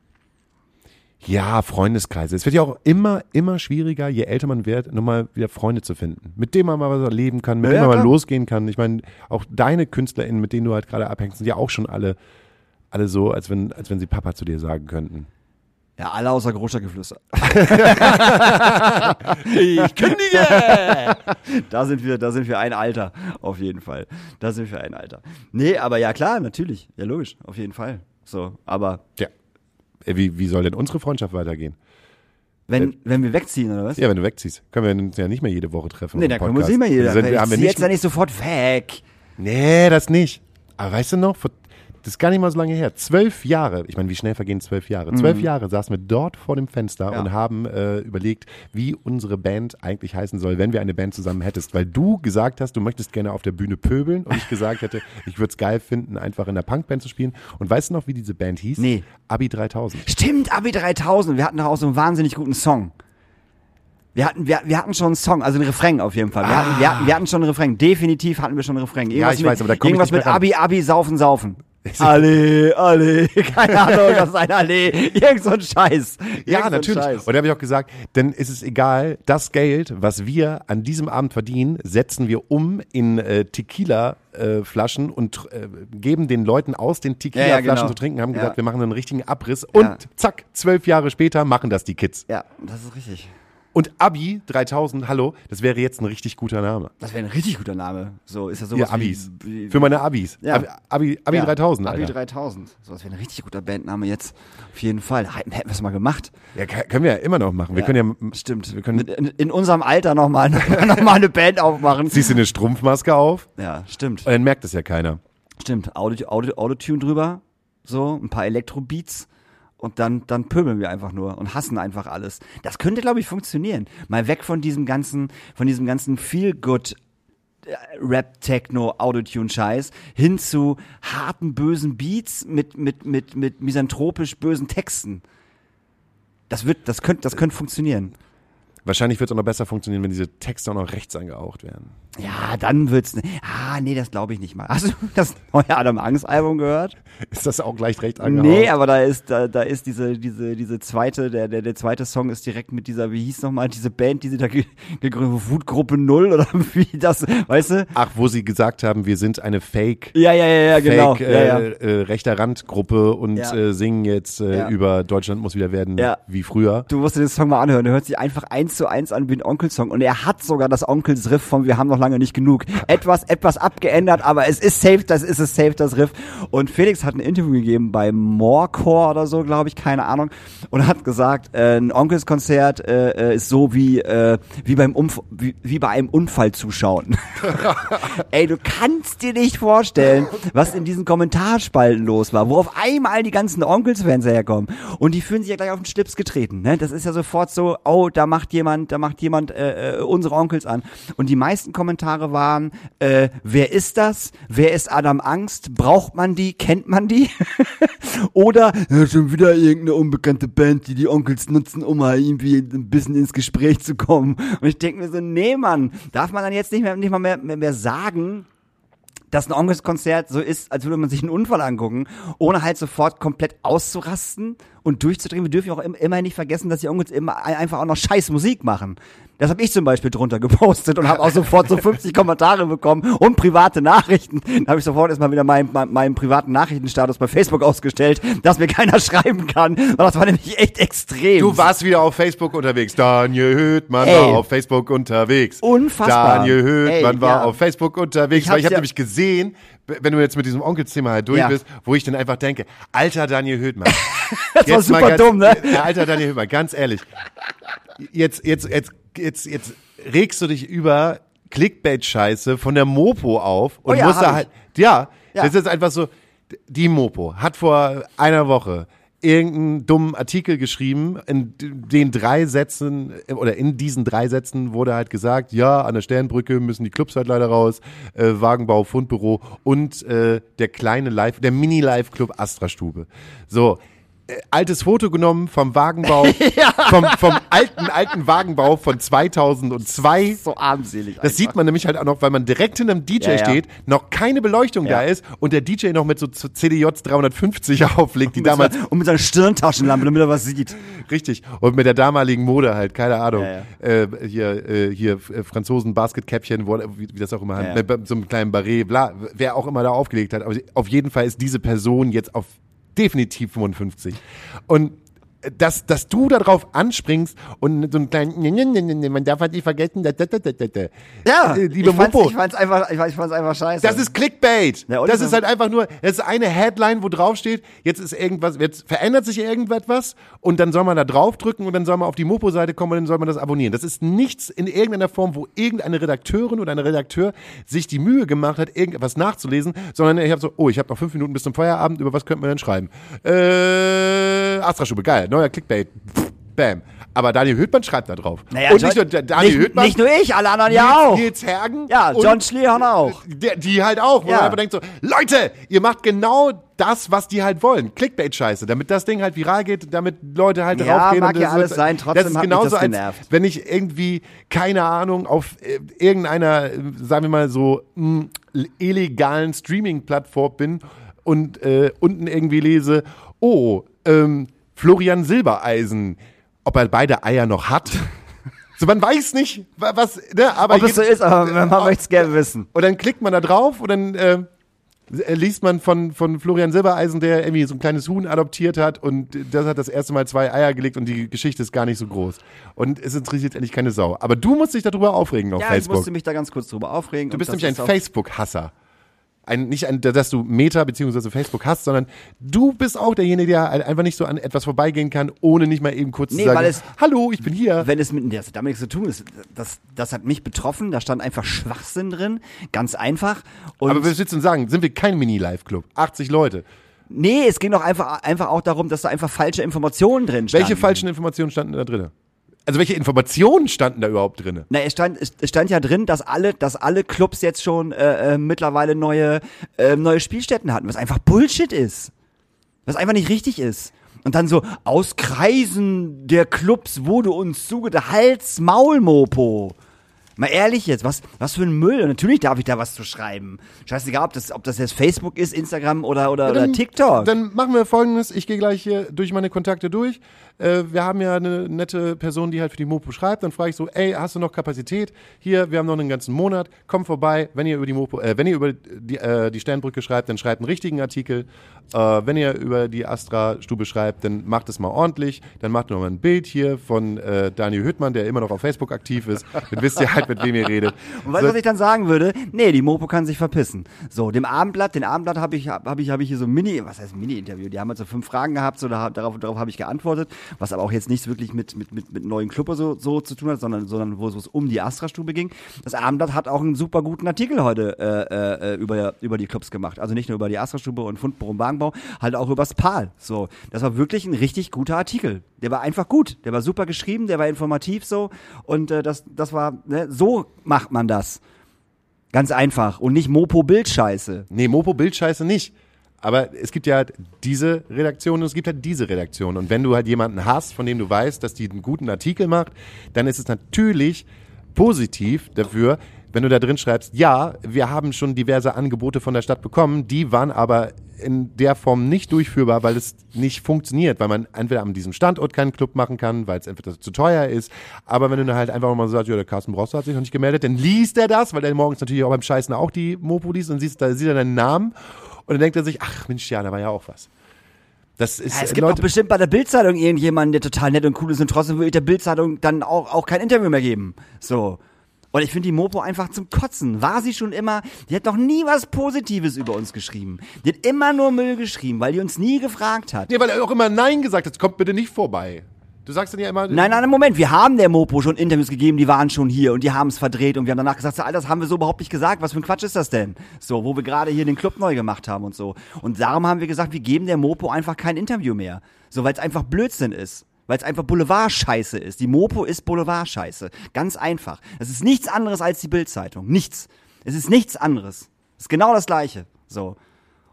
ja, Freundeskreise. Es wird ja auch immer, immer schwieriger, je älter man wird, nochmal wieder Freunde zu finden, mit denen man mal was erleben kann, mit Ja, denen man mal losgehen kann. Ich meine, auch deine KünstlerInnen, mit denen du halt gerade abhängst, sind ja auch schon alle, alle so, als wenn, als wenn sie Papa zu dir sagen könnten. Ja, alle außer Großstadtgeflüster. Ich kündige! Da sind wir, da sind wir ein Alter, auf jeden Fall. Da sind wir ein Alter. Nee, aber ja klar, natürlich. Ja, logisch, auf jeden Fall. So, aber ja. Äh, Wie, wie soll denn unsere Freundschaft weitergehen? wenn, wenn wir wegziehen, oder was? Ja, wenn du wegziehst, können wir uns ja nicht mehr jede Woche treffen. nee, dann können wir uns nicht mehr wir zieh nicht jetzt ja nicht sofort weg. Nee, das nicht. Aber weißt du noch, vor Das ist gar nicht mal so lange her. Zwölf Jahre, ich meine, wie schnell vergehen zwölf Jahre? Zwölf Jahre saßen wir dort vor dem Fenster Mhm. Ja. und haben äh, überlegt, wie unsere Band eigentlich heißen soll, wenn wir eine Band zusammen hättest. Weil du gesagt hast, du möchtest gerne auf der Bühne pöbeln und ich gesagt hätte, ich würde es geil finden, einfach in der Punkband zu spielen. Und weißt du noch, wie diese Band hieß? Nee. Abi 3000. Stimmt, Abi 3000. Wir hatten doch auch so einen wahnsinnig guten Song. Wir hatten, wir, wir hatten schon einen Song, also einen Refrain auf jeden Fall. Wir, hatten, wir, hatten, wir hatten schon einen Refrain. Definitiv hatten wir schon einen Refrain. Irgendwas ich mit, weiß, aber da komm ich Irgendwas nicht mit ran. Abi, Abi, Saufen, Saufen. Alle, alle, keine Ahnung, was ist ein Alle, irgend so ein Scheiß. Irgend Ja, natürlich. Scheiß. Und da habe ich auch gesagt, denn ist es egal, das Geld, was wir an diesem Abend verdienen, setzen wir um in äh, Tequila-Flaschen und äh, geben den Leuten aus den Tequila-Flaschen Ja, ja, genau. zu trinken, haben Ja. gesagt, wir machen einen richtigen Abriss und Ja. zack, zwölf Jahre später machen das die Kids. Ja, das ist richtig. Und Abi 3000, hallo, das wäre jetzt ein richtig guter Name. Das wäre ein richtig guter Name. So ist ja Für sowas Abis. Wie, wie, Für meine Abis. Ja. Abi, Abi, Abi ja, 3000, Abi Alter. 3000. So, das wäre ein richtig guter Bandname jetzt. Auf jeden Fall. Hätten wir es mal gemacht. Ja, können wir ja immer noch machen. Wir Ja, können ja, Stimmt. wir können, in, in unserem Alter nochmal noch mal eine Band aufmachen. ziehst du eine Strumpfmaske auf Ja, stimmt. und dann merkt es ja keiner. Stimmt. Audio, Autotune drüber. So, ein paar Elektrobeats. Und dann, dann pöbeln wir einfach nur und hassen einfach alles. Das könnte, glaube ich, funktionieren. Mal weg von diesem ganzen, von diesem ganzen Feel-Good äh, Rap, Techno, Autotune-Scheiß hin zu harten, bösen Beats mit, mit, mit, mit misanthropisch bösen Texten. Das wird, das könnte, das könnte funktionieren. Wahrscheinlich wird es auch noch besser funktionieren, wenn diese Texte auch noch rechts angehaucht werden. Ja, dann wird's. Ne ah, nee, das glaube ich nicht mal. Hast du das neue Adam Angst Album gehört? Ist das auch gleich rechts angehaucht? Nee, aber da ist da, da ist diese diese diese zweite der der der zweite Song ist direkt mit dieser wie hieß noch mal diese Band, die sie da ge- gegründet Wutgruppe Null oder wie das, weißt du? Ach, wo sie gesagt haben, wir sind eine Fake, Ja, ja, ja, ja, genau. Fake ja, ja. Äh, äh, rechter Randgruppe und Ja. äh, singen jetzt äh, über Deutschland muss wieder werden wie früher. Du musst dir den Song mal anhören. Der hört sich einfach eins zu eins an wie ein Onkel-Song. Und er hat sogar das Onkels-Riff von Wir haben noch lange nicht genug. Etwas, etwas abgeändert, aber es ist safe, das ist es safe, das Riff. Und Felix hat ein Interview gegeben bei Morecore oder so, glaube ich, keine Ahnung. Und hat gesagt, äh, ein Onkels-Konzert äh, äh, ist so wie, äh, wie, beim Umf wie, wie bei einem Unfall zuschauen. Ey, du kannst dir nicht vorstellen, was in diesen Kommentarspalten los war, wo auf einmal die ganzen Onkels-Fans herkommen. Und die fühlen sich ja gleich auf den Schlips getreten. Ne? Das ist ja sofort so, oh, da macht jemand, da macht jemand äh, äh, unsere Onkels an. Und die meisten Kommentare waren, äh, wer ist das? Wer ist Adam Angst? Braucht man die? Kennt man die? Oder ja, schon wieder irgendeine unbekannte Band, die die Onkels nutzen, um mal irgendwie ein bisschen ins Gespräch zu kommen. Und ich denke mir so, nee, Mann, darf man dann jetzt nicht mehr, nicht mal mehr, mehr, mehr sagen, dass ein Onkels-Konzert so ist, als würde man sich einen Unfall angucken, ohne halt sofort komplett auszurasten und durchzudrehen. Wir dürfen ja auch im- immerhin nicht vergessen, dass die Onkels immer ein- einfach auch noch scheiß Musik machen. Das habe ich zum Beispiel drunter gepostet und habe auch sofort so 50 Kommentare bekommen und private Nachrichten. Da habe ich sofort erstmal wieder meinen, meinen, privaten Nachrichtenstatus bei Facebook ausgestellt, dass mir keiner schreiben kann. Und das war nämlich echt extrem. Du warst wieder auf Facebook unterwegs. Daniel Höhtmann Ey. war auf Facebook unterwegs. Unfassbar. Daniel Höhtmann Ey, war ja. auf Facebook unterwegs. Ich weil ich habe nämlich gesehen, wenn du jetzt mit diesem Onkelsthema halt durch Ja. bist, wo ich dann einfach denke, alter Daniel Höhtmann. das war super ganz, dumm, ne? Ja, alter Daniel Höhtmann, ganz ehrlich. Jetzt, jetzt, jetzt, jetzt, jetzt regst du dich über Clickbait-Scheiße von der Mopo auf und Oh ja, musst da halt, ja, Ja. das ist einfach so, die Mopo hat vor einer Woche irgendeinen dummen Artikel geschrieben, in den drei Sätzen oder in diesen drei Sätzen wurde halt gesagt, ja, an der Sternbrücke müssen die Clubs halt leider raus, äh, Wagenbau, Fundbüro und äh, der kleine Live, der Mini-Live-Club Astra Stube. So, äh, altes Foto genommen vom Wagenbau, vom, vom alten, alten Wagenbau von 2002. so armselig. Das sieht man nämlich halt auch noch, weil man direkt hinterm DJ Ja, ja. steht, noch keine Beleuchtung Ja. da ist und der DJ noch mit so CDJs 350 auflegt, die damals und mit seiner Stirntaschenlampe, damit er was sieht. richtig und mit der damaligen Mode halt, keine Ahnung, Ja, Äh, hier äh, hier äh, Franzosen Basketkäppchen, wie, wie das auch immer, Ja. mit so einem kleinen Barret, bla, wer auch immer da aufgelegt hat, aber auf jeden Fall ist diese Person jetzt auf definitiv 55 und dass, dass du darauf anspringst und so einen kleinen, man darf halt nicht vergessen, da, da, da, da, da. Ja, Äh, liebe ich, fand's, Mopo. ich fand's einfach, ich, ich fand's einfach scheiße. Das ist Clickbait. Ja, das ist halt einfach nur, das ist eine Headline, wo drauf steht, jetzt ist irgendwas, jetzt verändert sich irgendetwas und dann soll man da draufdrücken und dann soll man auf die Mopo-Seite kommen und dann soll man das abonnieren. Das ist nichts in irgendeiner Form, wo irgendeine Redakteurin oder ein Redakteur sich die Mühe gemacht hat, irgendetwas nachzulesen, sondern ich habe so, oh, ich habe noch fünf Minuten bis zum Feierabend, über was könnte man denn schreiben? Äh, Astra-Schube, geil, neuer Clickbait. Bam. Aber Daniel Höhtmann schreibt da drauf. Naja, und nicht nur Da- Daniel nicht, Höhtmann. nicht nur ich, alle anderen ja auch. Nils Hergen. Ja, John Schlehorn auch. der, die halt auch, wo Ja. man einfach denkt so, Leute, ihr macht genau das, was die halt wollen. Clickbait-Scheiße, damit das Ding halt viral geht, damit Leute halt Ja, draufgehen. mag und ja das alles wird- sein, trotzdem das ist genauso das als genervt. wenn ich irgendwie, keine Ahnung, auf äh, irgendeiner, äh, sagen wir mal so, mh, illegalen Streaming-Plattform bin und äh, unten irgendwie lese, oh, ähm, Florian Silbereisen, ob er beide Eier noch hat. So, man weiß nicht, wa- was, ne, aber Ob es so ist, aber man äh, möchte es gerne wissen. und dann klickt man da drauf und dann äh, äh, liest man von, von Florian Silbereisen, der irgendwie so ein kleines Huhn adoptiert hat und das hat das erste Mal zwei Eier gelegt und die Geschichte ist gar nicht so groß. Und es interessiert eigentlich keine Sau. Aber du musst dich darüber aufregen auf Ja, ich Facebook. musste mich da ganz kurz drüber aufregen. Du bist nämlich ein Facebook-Hasser. Ein, nicht ein, dass du Meta bzw. Facebook hast, sondern du bist auch derjenige, der einfach nicht so an etwas vorbeigehen kann, ohne nicht mal eben kurz Nee, zu sagen, weil es- hallo, ich bin hier. Wenn es mit hat damit nichts zu tun ist, das, das hat mich betroffen, da stand einfach Schwachsinn drin, ganz einfach. Und Aber willst du denn sagen? Sind wir kein Mini-Live-Club? 80 Leute. nee, es ging doch einfach, einfach auch darum, dass da einfach falsche Informationen drin standen. Welche falschen Informationen standen da drin? Also welche Informationen standen da überhaupt drin? Na, es stand, es stand ja drin, dass alle, dass alle Clubs jetzt schon äh, äh, mittlerweile neue, äh, neue Spielstätten hatten, was einfach Bullshit ist. Was einfach nicht richtig ist. Und dann so, aus Kreisen der Clubs wurde uns zugedacht, Hals, Maul, Mopo. Mal ehrlich jetzt, was, was für ein Müll. Und natürlich darf ich da was zu schreiben. Scheißegal, ob das, ob das jetzt Facebook ist, Instagram oder, oder, oder TikTok. Dann machen wir folgendes. Ich gehe gleich hier durch meine Kontakte durch. Äh, wir haben ja eine nette Person, die halt für die Mopo schreibt. Dann frage ich so, ey, hast du noch Kapazität? Hier, wir haben noch einen ganzen Monat. Komm vorbei. Wenn ihr über die Mopo, äh, wenn ihr über die, äh, die Sternbrücke schreibt, dann schreibt einen richtigen Artikel. Äh, wenn ihr über die Astra-Stube schreibt, dann macht es mal ordentlich. Dann macht noch mal ein Bild hier von äh, Daniel Hüttmann, der immer noch auf Facebook aktiv ist. Dann wisst ihr halt, mit wem ihr redet. Und weißt du, was ich dann sagen würde? Nee, die Mopo kann sich verpissen. So, dem Abendblatt, den Abendblatt habe ich, habe ich, habe ich hier so ein Mini, was heißt Mini-Interview? Die haben halt so fünf Fragen gehabt, so da, darauf, darauf habe ich geantwortet, was aber auch jetzt nichts wirklich mit, mit, mit, mit neuen Club so, so zu tun hat, sondern, sondern wo es um die Astra-Stube ging. Das Abendblatt hat auch einen super guten Artikel heute äh, äh, über, über die Clubs gemacht. Also nicht nur über die Astra-Stube und Fundbau und Wagenbau, halt auch übers PAL. So, das war wirklich ein richtig guter Artikel. Der war einfach gut. Der war super geschrieben, der war informativ so und äh, das, das war, ne, so macht man das. Ganz einfach. Und nicht Mopo-Bildscheiße. Nee, Mopo Bildscheiße nicht. Aber es gibt ja diese Redaktion und es gibt halt diese Redaktion. Und wenn du halt jemanden hast, von dem du weißt, dass die einen guten Artikel macht, dann ist es natürlich positiv dafür, wenn du da drin schreibst, ja, wir haben schon diverse Angebote von der Stadt bekommen, die waren aber in der Form nicht durchführbar, weil es nicht funktioniert, weil man entweder an diesem Standort keinen Club machen kann, weil es entweder zu teuer ist, aber wenn du dann halt einfach mal so sagst, ja, der Carsten Brosser hat sich noch nicht gemeldet, dann liest er das, weil er morgens natürlich auch beim Scheißen auch die Mopo liest und siehst, da sieht er deinen Namen und dann denkt er sich, ach Mensch, ja, da war ja auch was. Das ist, Ja, es äh, gibt Leute, doch bestimmt bei der Bildzeitung irgendjemanden, der total nett und cool ist und trotzdem würde ich der Bildzeitung dann auch, auch kein Interview mehr geben. So. Und ich finde die Mopo einfach zum Kotzen. War sie schon immer, die hat noch nie was Positives über uns geschrieben. Die hat immer nur Müll geschrieben, weil die uns nie gefragt hat. nee, weil er auch immer Nein gesagt hat, kommt bitte nicht vorbei. Du sagst dann ja immer, Nein, nein, Moment, wir haben der Mopo schon Interviews gegeben, die waren schon hier und die haben es verdreht und wir haben danach gesagt, so, Alter, das haben wir so überhaupt nicht gesagt, was für ein Quatsch ist das denn? So, wo wir gerade hier den Club neu gemacht haben und so. Und darum haben wir gesagt, wir geben der Mopo einfach kein Interview mehr. So, weil es einfach Blödsinn ist. Weil es einfach Boulevard-Scheiße ist. Die Mopo ist Boulevard-Scheiße. Ganz einfach. Es ist nichts anderes als die Bild-Zeitung. Nichts. Es ist nichts anderes. Es ist genau das Gleiche. So.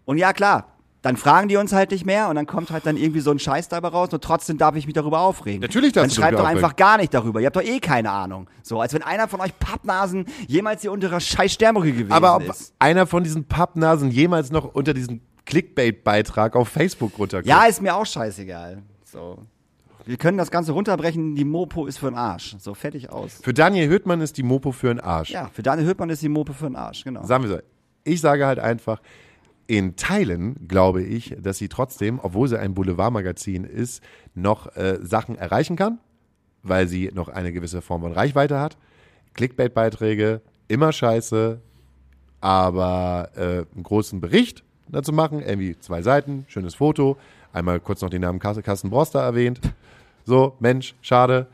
Und ja, klar, dann fragen die uns halt nicht mehr und dann kommt halt dann irgendwie so ein Scheiß dabei raus und trotzdem darf ich mich darüber aufregen. Natürlich darfst Dann schreibt doch einfach gar nicht darüber. Ihr habt doch eh keine Ahnung. So, als wenn einer von euch Pappnasen jemals hier unter ihrer scheiß Sternbrücke gewesen aber ob ist. einer von diesen Pappnasen jemals noch unter diesen Clickbait-Beitrag auf Facebook runterkommt. Ja, ist mir auch scheißegal. So. Wir können das Ganze runterbrechen, die Mopo ist für den Arsch. So, fertig aus. Für Daniel Hüttmann ist die Mopo für einen Arsch. Ja, für Daniel Hüttmann ist die Mopo für den Arsch, genau. Sagen wir so. Ich sage halt einfach, in Teilen glaube ich, dass sie trotzdem, obwohl sie ein Boulevardmagazin ist, noch äh, Sachen erreichen kann, weil sie noch eine gewisse Form von Reichweite hat. Clickbait-Beiträge, immer scheiße, aber äh, einen großen Bericht dazu machen, irgendwie zwei Seiten, schönes Foto, einmal kurz noch den Namen Carsten Broster erwähnt. So, Mensch, schade,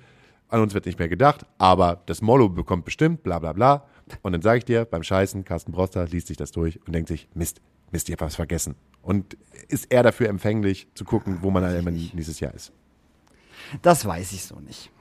an uns wird nicht mehr gedacht, aber das Mollo bekommt bestimmt, bla bla bla. Und dann sage ich dir, beim Scheißen, Carsten Broster liest sich das durch und denkt sich, Mist, Mist, ich hab was vergessen. Und ist er dafür empfänglich zu gucken, wo man nächstes Jahr ist. Das weiß ich so nicht.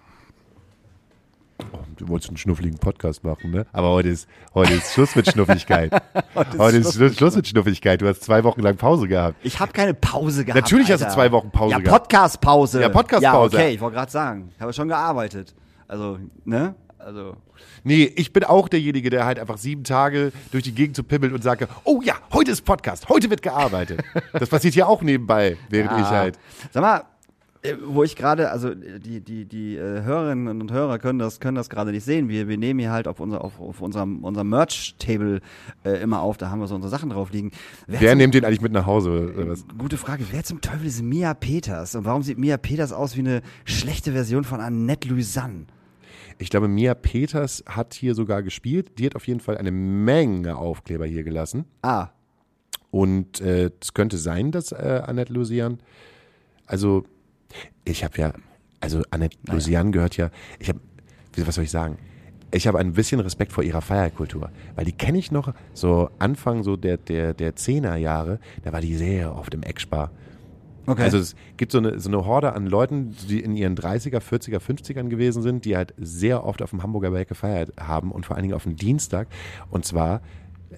Oh, du wolltest einen schnuffligen Podcast machen, ne? Aber heute ist, heute ist Schluss mit Schnuffigkeit. heute ist Schluss, Schluss mit Schnuffigkeit. Du hast zwei Wochen lang Pause gehabt. Ich habe keine Pause gehabt. Natürlich hast Alter. du zwei Wochen Pause ja, gehabt. Podcast-Pause. Ja, Podcast-Pause. Ja, okay, ich wollte gerade sagen. Ich habe schon gearbeitet. Also, ne? Also. Nee, ich bin auch derjenige, der halt einfach sieben Tage durch die Gegend zu pimmelt und sage, oh ja, heute ist Podcast, heute wird gearbeitet. das passiert hier auch nebenbei, während Ja. ich halt. Sag mal, wo ich gerade, also äh, die, die, die äh, Hörerinnen und Hörer können das, können das gerade nicht sehen. Wir, wir nehmen hier halt auf, unser, auf, auf unserem, unserem Merch-Table äh, immer auf, da haben wir so unsere Sachen drauf liegen. Wer Wer zum, nimmt den eigentlich mit nach Hause was? Gute Frage, wer zum Teufel ist Mia Peters? Und warum sieht Mia Peters aus wie eine schlechte Version von Annette Louisanne? Ich glaube, Mia Peters hat hier sogar gespielt. Die hat auf jeden Fall eine Menge Aufkleber hier gelassen. Ah, Und äh, es könnte sein, dass äh, Annette Lusian, also ich habe ja, also Annette Lusian gehört ja, ich habe, was soll ich sagen? Ich habe ein bisschen Respekt vor ihrer Feierkultur, weil die kenne ich noch so Anfang so der der der Zehnerjahre, da war die sehr oft im Eckspar. okay. Also es gibt so eine, so eine Horde an Leuten, die in ihren 30er, 40er, 50ern gewesen sind, die halt sehr oft auf dem Hamburger Berg gefeiert haben und vor allen Dingen auf dem Dienstag. Und zwar,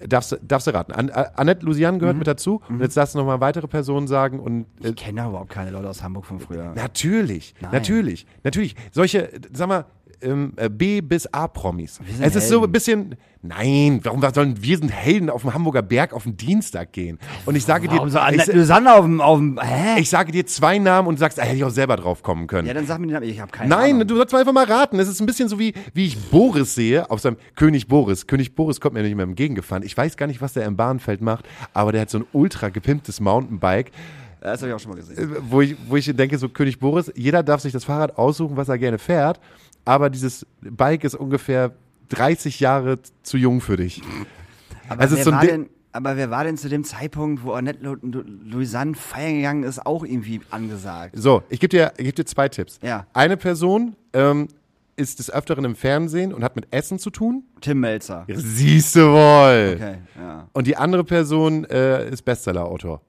darfst, du- darfst du raten, An, An- Annette Lusian gehört mit dazu und jetzt darfst du nochmal weitere Personen sagen und äh, ich kenne überhaupt keine Leute aus Hamburg von früher. natürlich, Nein. natürlich, natürlich. Solche, sag mal, ähm, äh, B bis A-Promis. Wir sind Es ist so ein Helden. bisschen, nein, warum sollen wir sind Helden auf dem Hamburger Berg auf den Dienstag gehen? Und ich sage dir, Warum so ich, Louisanne auf dem, auf dem, hä? ich sage dir zwei Namen und du sagst, da hätte ich auch selber drauf kommen können. ja, dann sag mir den Namen, ich habe keine Nein, Ahnung. du sollst mal einfach mal raten. Es ist ein bisschen so wie, wie ich Boris sehe auf seinem König Boris. König Boris kommt mir nicht mehr entgegengefahren. Ich weiß gar nicht, was der im Bahnfeld macht, aber der hat so ein ultra gepimptes Mountainbike, Das habe ich auch schon mal gesehen. äh, wo ich, wo ich denke, so König Boris, jeder darf sich das Fahrrad aussuchen, was er gerne fährt, aber dieses Bike ist ungefähr 30 Jahre zu jung für dich. Aber, Also wer so war denn, aber wer war denn zu dem Zeitpunkt, wo Annette Louisanne feiern gegangen ist, auch irgendwie angesagt? So, ich gebe dir, ich geb dir zwei Tipps. Ja. Eine Person ähm, ist des Öfteren im Fernsehen und hat mit Essen zu tun. Tim Melzer. Siehst du wohl. Okay, ja. Und die andere Person äh, ist Bestseller-Autor.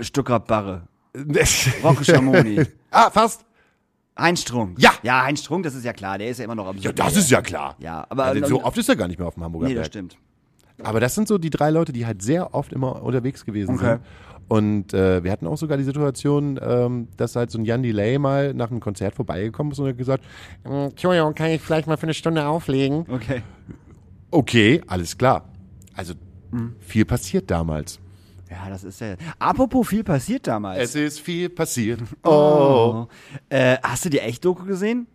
Stuttgart Barre. Rocco Schamoni. ah, fast. Heinz Strunk. Ja. Ja, Heinz Strunk, das ist ja klar, der ist ja immer noch am Ja, das ist ja klar. Ja, aber Also, so oft ist er gar nicht mehr auf dem Hamburger Nee, das Berg. stimmt. Aber das sind so die drei Leute, die halt sehr oft immer unterwegs gewesen Okay. sind. Und äh, wir hatten auch sogar die Situation, ähm, dass halt so ein Jan Delay mal nach einem Konzert vorbeigekommen ist und hat gesagt, "Mm, Entschuldigung, kann ich vielleicht mal für eine Stunde auflegen? Okay. Okay, alles klar. Also Mhm. viel passiert damals. Ja, das ist ja. Apropos viel passiert damals. Es ist viel passiert. oh. Oh. Äh, hast du die Echt-Doku gesehen?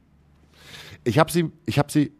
Ich habe sie, ich habe sie,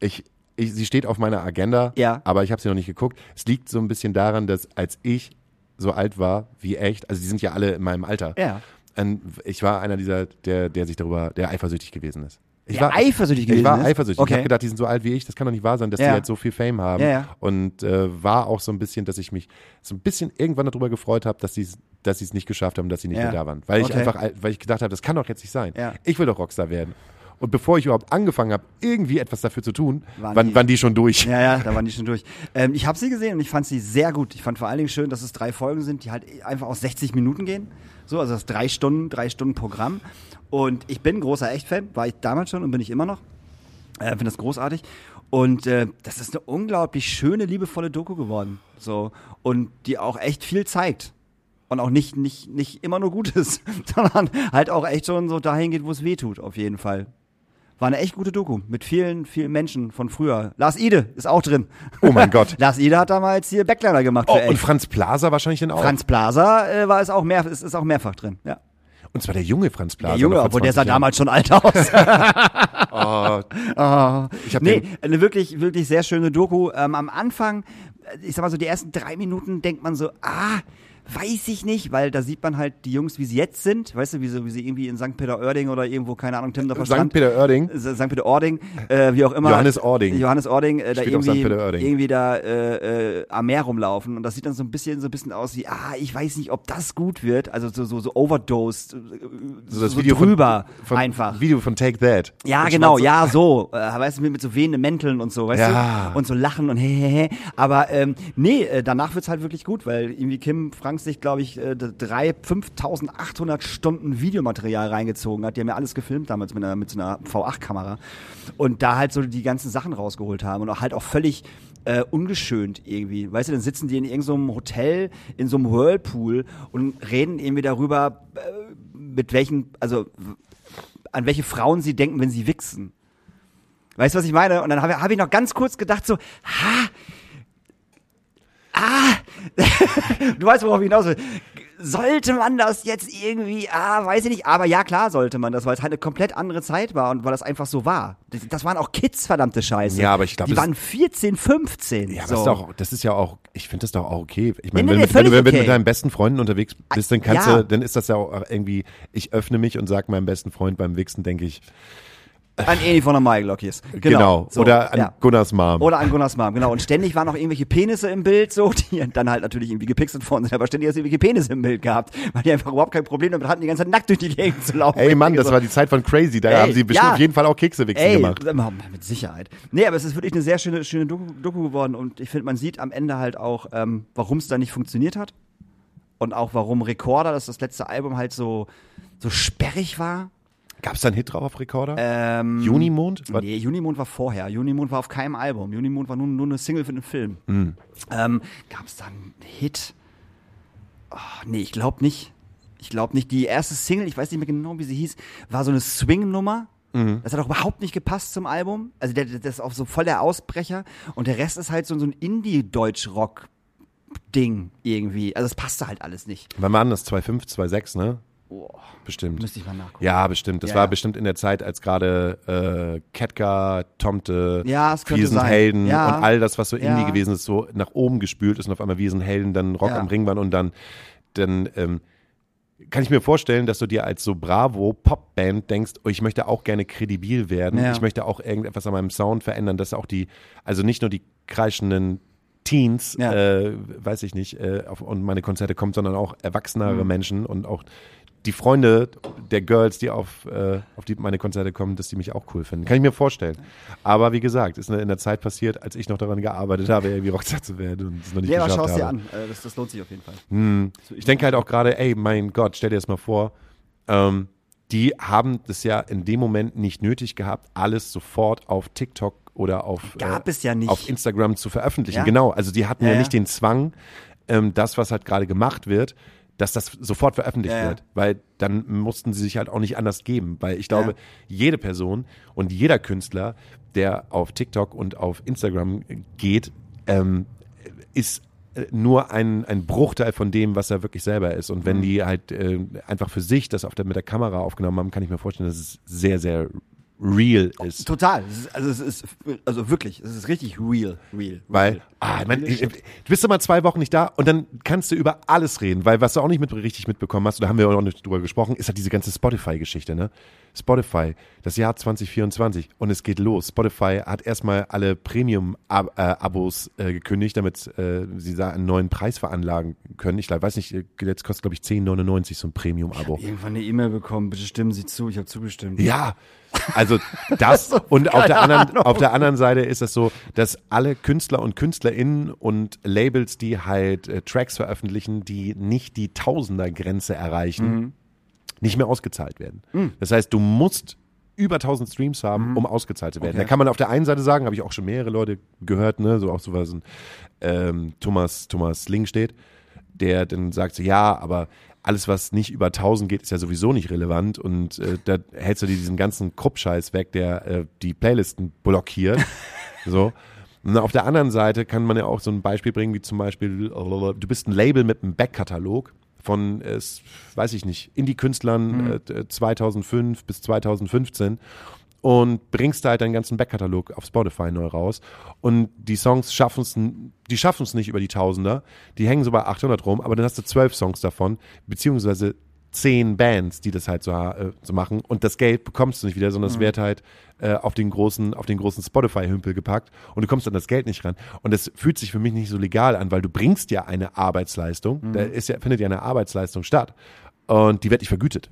ich, ich, sie steht auf meiner Agenda, Ja. aber ich habe sie noch nicht geguckt. Es liegt so ein bisschen daran, dass als ich so alt war wie echt, also die sind ja alle in meinem Alter. Ja. Und ich war einer dieser, der, der sich darüber, der eifersüchtig gewesen ist. Ich war eifersüchtig Ich gewesen war ist? eifersüchtig. Okay. Ich habe gedacht, die sind so alt wie ich, das kann doch nicht wahr sein, dass Ja. die jetzt so viel Fame haben. Ja, ja. Und äh, war auch so ein bisschen, dass ich mich so ein bisschen irgendwann darüber gefreut habe, dass sie dass es nicht geschafft haben, dass sie nicht mehr da waren. Weil ich Okay. einfach, al- weil ich gedacht habe, das kann doch jetzt nicht sein. Ich will doch Rockstar werden. Und bevor ich überhaupt angefangen habe, irgendwie etwas dafür zu tun, Waren waren, die- waren die schon durch. Ja, ja, da waren die schon durch. Ähm, ich habe sie gesehen und ich fand sie sehr gut. Ich fand vor allen Dingen schön, dass es drei Folgen sind, die halt einfach aus 60 Minuten gehen. So, also das drei Stunden, drei Stunden Programm. Und ich bin großer Echt-Fan, war ich damals schon und bin ich immer noch. Äh, Finde das großartig. Und äh, das ist eine unglaublich schöne, liebevolle Doku geworden. So. Und die auch echt viel zeigt. Und auch nicht, nicht, nicht immer nur Gutes, sondern halt auch echt schon so dahin geht, wo es weh tut, auf jeden Fall. War eine echt gute Doku mit vielen, vielen Menschen von früher. Lars Ide ist auch drin. Oh mein Gott. Lars Ide hat damals hier Backliner gemacht Oh, und. Franz Plaza wahrscheinlich dann auch. Franz Plaza äh, war es auch mehr, ist, ist auch mehrfach drin. Ja. Und zwar der junge Franz Plaza. Der Junge, obwohl der 20 sah Jahren. damals schon alt aus. Oh, Ah. ich hab nee, eine wirklich, wirklich sehr schöne Doku. Ähm, am Anfang ich sag mal so, die ersten drei Minuten denkt man so, ah, weiß ich nicht, weil da sieht man halt die Jungs, wie sie jetzt sind, weißt du, wie sie, wie sie irgendwie in St. Peter-Ording oder irgendwo, keine Ahnung, Timdorfer St. Strand. St. St. Peter-Ording, äh, wie auch immer. Johannes Ording. Johannes Ording, äh, da irgendwie, irgendwie da äh, äh, am Meer rumlaufen und das sieht dann so ein bisschen so ein bisschen aus wie, ah, ich weiß nicht, ob das gut wird, also so so, so overdosed, äh, So das Video drüber von, von, einfach. Video von Take That. Ja, Mit genau, ja, so. Äh, weißt du, mit, mit so wehenden Mänteln und so, weißt Ja. du? Und so lachen und hehehe. Aber ähm, nee, äh, danach wird's halt wirklich gut, weil irgendwie Kim Frank sich, glaube ich, äh, drei, 5800 Stunden Videomaterial reingezogen hat. Die haben ja alles gefilmt damals mit, einer, mit so einer V8-Kamera. Und da halt so die ganzen Sachen rausgeholt haben und auch halt auch völlig äh, ungeschönt irgendwie. Weißt du, dann sitzen die in irgendeinem so Hotel, in so einem Whirlpool und reden irgendwie darüber, äh, mit welchen, also an welche Frauen sie denken, wenn sie wichsen. Weißt du, was ich meine? Und dann habe hab ich noch ganz kurz gedacht so, ha, ah, du weißt, worauf ich hinaus will. Sollte man das jetzt irgendwie, ah, weiß ich nicht, aber ja, klar sollte man das, weil es halt eine komplett andere Zeit war und weil das einfach so war. Das, das waren auch Kids, verdammte Scheiße. Ja, aber ich glaub, Die waren 14, 15. Ja, aber so. das, ist doch, das ist ja auch, ich finde das doch auch okay. Ich meine, Nee, nee, wenn, nee, wenn, du, wenn völlig du mit deinen besten Freunden unterwegs bist, dann kannst Ja. du, dann ist das ja auch irgendwie, ich öffne mich und sag meinem besten Freund beim Wichsen, denke ich, An Eni von der Maiglockies. Genau. genau. so, Oder an ja. Gunnars Mom. Oder an Gunnars Mom, genau. Und ständig waren noch irgendwelche Penisse im Bild, so, die dann halt natürlich irgendwie gepixelt worden sind, aber ständig hast du irgendwelche Penisse im Bild gehabt, weil die einfach überhaupt kein Problem damit hatten, die ganze Zeit nackt durch die Gegend zu laufen. Ey Mann, Ich das so, war die Zeit von Crazy, da Ey, haben sie bestimmt ja. auf jeden Fall auch Keksewichsen gemacht. mit Sicherheit. Nee, aber es ist wirklich eine sehr schöne, schöne Doku, Doku geworden und ich finde, man sieht am Ende halt auch, ähm, warum es da nicht funktioniert hat und auch warum Recorder, das das letzte Album halt so, so sperrig war. Gab es da einen Hit drauf auf Recorder? Ähm, Junimond? Was- Nee, Junimond war vorher. Junimond war auf keinem Album. Junimond war nur, nur eine Single für den Film. Hm. Ähm, Gab es da einen Hit? Oh, nee, ich glaube nicht. Ich glaube nicht. Die erste Single, ich weiß nicht mehr genau, wie sie hieß, war so eine Swing-Nummer. Mhm. Das hat auch überhaupt nicht gepasst zum Album. Also der, das ist auch so voll der Ausbrecher. Und der Rest ist halt so, so ein Indie-Deutsch-Rock-Ding irgendwie. Also es passte halt alles nicht. Wann waren das? 2,5, 2,6, ne? Boah, Bestimmt. müsste ich mal nachgucken. Ja, bestimmt. Das Ja, war ja. bestimmt in der Zeit, als gerade äh, Ketka, Tomte, Ja, es könnte Wir sind sein. Helden Ja. und all das, was so. Indie gewesen ist, so nach oben gespült ist und auf einmal Wir sind Helden, dann Rock am Ring waren und dann, dann ähm, kann ich mir vorstellen, dass du dir als so Bravo Popband denkst, oh, ich möchte auch gerne kredibil werden, ich möchte auch irgendetwas an meinem Sound verändern, dass auch die, also nicht nur die kreischenden Teens, Ja. äh, weiß ich nicht, äh, auf und meine Konzerte kommt, sondern auch erwachsenere Mhm. Menschen und auch die Freunde der Girls, die auf, äh, auf die meine Konzerte kommen, dass die mich auch cool finden. Kann ich mir vorstellen. Aber wie gesagt, ist in der Zeit passiert, als ich noch daran gearbeitet habe, irgendwie Rockstar zu werden und es noch nicht aber geschafft schau es dir habe. an. Äh, Das, das lohnt sich auf jeden Fall. Hm. Ich denke halt auch gerade, ey, mein Gott, stell dir das mal vor, ähm, die haben das ja in dem Moment nicht nötig gehabt, alles sofort auf TikTok oder auf, Gab äh, es ja nicht. auf Instagram zu veröffentlichen. Ja. Genau, also die hatten Ja, ja, ja. nicht den Zwang, ähm, das, was halt gerade gemacht wird, dass das sofort veröffentlicht Ja, wird, weil dann mussten sie sich halt auch nicht anders geben, weil ich glaube, Ja. jede Person und jeder Künstler, der auf TikTok und auf Instagram geht, ähm, ist äh, nur ein, ein Bruchteil von dem, was er wirklich selber ist. Und Mhm. wenn die halt äh, einfach für sich das auf der, mit der Kamera aufgenommen haben, kann ich mir vorstellen, dass es sehr, sehr real ist. Total. Es ist, also es ist, also wirklich, es ist richtig real, real. Weil, real. ah, man, du bist immer zwei Wochen nicht da und dann kannst du über alles reden, weil was du auch nicht mit, richtig mitbekommen hast, und da haben wir auch nicht drüber gesprochen, ist halt diese ganze Spotify-Geschichte, ne? Spotify, das Jahr 2024 und es geht los. Spotify hat erstmal alle Premium-Abos äh, gekündigt, damit äh, sie da einen neuen Preis veranlagen können. Ich weiß nicht, äh, jetzt kostet glaube ich 10,99 so ein Premium-Abo. Irgendwann eine E-Mail bekommen, bitte stimmen Sie zu, ich habe zugestimmt. Ja, also das und auf der anderen auf der anderen Seite ist es so, dass alle Künstler und Künstlerinnen und Labels, die halt äh, Tracks veröffentlichen, die nicht die Tausender-Grenze erreichen, nicht mehr ausgezahlt werden. Das heißt, du musst über 1000 Streams haben, um ausgezahlt zu werden. Okay. Da kann man auf der einen Seite sagen, habe ich auch schon mehrere Leute gehört, ne, so auch so was ein ähm, Thomas Thomas Ling steht, der dann sagt so, ja, aber alles, was nicht über 1000 geht, ist ja sowieso nicht relevant und äh, da hältst du dir diesen ganzen Kruppscheiß weg, der äh, die Playlisten blockiert. so. Und auf der anderen Seite kann man ja auch so ein Beispiel bringen, wie zum Beispiel, äh, du bist ein Label mit einem Backkatalog von, äh, weiß ich nicht, Indie-Künstlern äh, 2005 bis 2015 und bringst da halt deinen ganzen Backkatalog auf Spotify neu raus. Und die Songs schaffen es, die schaffen es nicht über die Tausender. Die hängen so bei 800 rum, aber dann hast du zwölf Songs davon, beziehungsweise zehn Bands, die das halt so, äh, so machen. Und das Geld bekommst du nicht wieder, sondern es wird halt äh, auf den großen, auf den großen Spotify-Hümpel gepackt und du kommst an das Geld nicht ran. Und das fühlt sich für mich nicht so legal an, weil du bringst ja eine Arbeitsleistung, da ist ja, findet ja eine Arbeitsleistung statt und die wird nicht vergütet.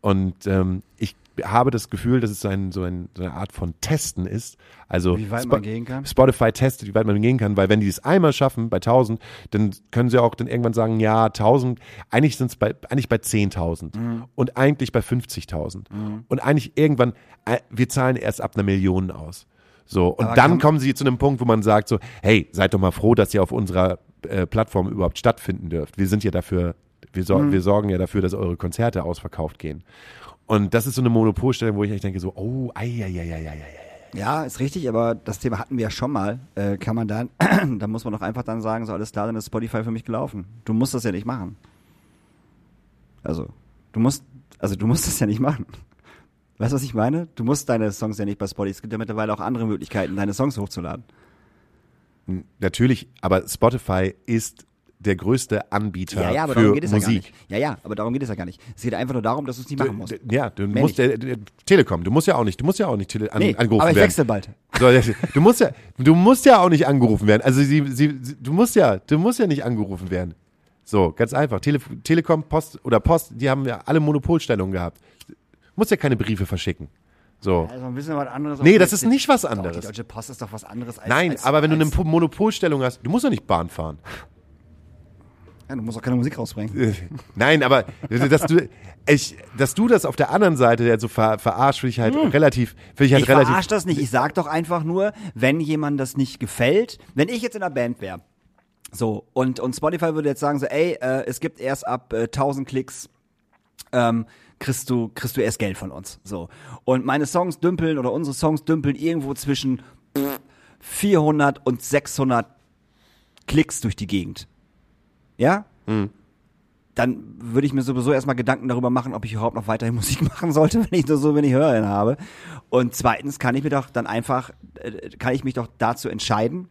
Und ähm, ich habe das Gefühl, dass es so, ein, so, ein, so eine Art von Testen ist. Also Wie weit Spo- man gehen kann? Spotify testet, wie weit man gehen kann, weil wenn die es einmal schaffen bei 1000, dann können sie auch dann irgendwann sagen, ja, 1000, eigentlich sind es bei, eigentlich bei 10.000 Mhm. und eigentlich bei 50.000 und eigentlich irgendwann, äh, wir zahlen erst ab einer Million aus. So, und Aber dann kommen sie zu einem Punkt, wo man sagt so, hey, seid doch mal froh, dass ihr auf unserer äh, Plattform überhaupt stattfinden dürft. Wir sind ja dafür, wir, Mhm. sor wir sorgen ja dafür, dass eure Konzerte ausverkauft gehen. Und das ist so eine Monopolstellung, wo ich echt denke so, oh, ei, ei, ei, ei, ei, ei. Ja, ist richtig, aber das Thema hatten wir ja schon mal. Äh, kann man dann, da muss man doch einfach dann sagen, so alles klar, dann ist Spotify für mich gelaufen. Du musst das ja nicht machen. Also, du musst, also du musst das ja nicht machen. Weißt du, was ich meine? Du musst deine Songs ja nicht bei Spotify. Es gibt ja mittlerweile auch andere Möglichkeiten, deine Songs hochzuladen. Natürlich, aber Spotify ist der größte Anbieter Ja, ja, aber für darum geht es ja gar Musik. nicht. Ja, ja, aber darum geht es ja gar nicht. Es geht einfach nur darum, dass du es nicht machen musst. D- Ja, du Mehr musst der, der, Telekom, du musst ja auch nicht, du musst ja auch nicht tele an, Nee, angerufen aber ich werden. wechsle bald. So, du musst ja, du musst ja auch nicht angerufen werden. Also sie, sie, sie, du musst ja, du musst ja nicht angerufen werden. So, ganz einfach. Tele, Telekom, Post oder Post, die haben ja alle Monopolstellungen gehabt. Musst ja keine Briefe verschicken. So. Also ein bisschen was anderes. Nee, das ist nicht was Doch, anderes. Die Deutsche Post ist doch was anderes als. Nein, als, aber wenn du eine Monopolstellung hast, du musst ja nicht Bahn fahren. Ja, du musst auch keine Musik rausbringen. Äh, Nein, aber dass du, ich, dass du das auf der anderen Seite jetzt so ver, verarscht, finde ich halt relativ, finde ich halt Hm. Ich relativ. verarsch das nicht. Ich sag doch einfach nur, wenn jemand das nicht gefällt, wenn ich jetzt in einer Band wäre, so, und, und Spotify würde jetzt sagen so, ey, äh, es gibt erst ab äh, 1000 Klicks, ähm, kriegst du, kriegst du erst Geld von uns, so. Und meine Songs dümpeln oder unsere Songs dümpeln irgendwo zwischen pff, 400 und 600 Klicks durch die Gegend. Ja? Dann würde ich mir sowieso erstmal Gedanken darüber machen, ob ich überhaupt noch weiterhin Musik machen sollte, wenn ich nur so wenig Hörerinnen habe. Und zweitens kann ich mir doch dann einfach, äh, kann ich mich doch dazu entscheiden,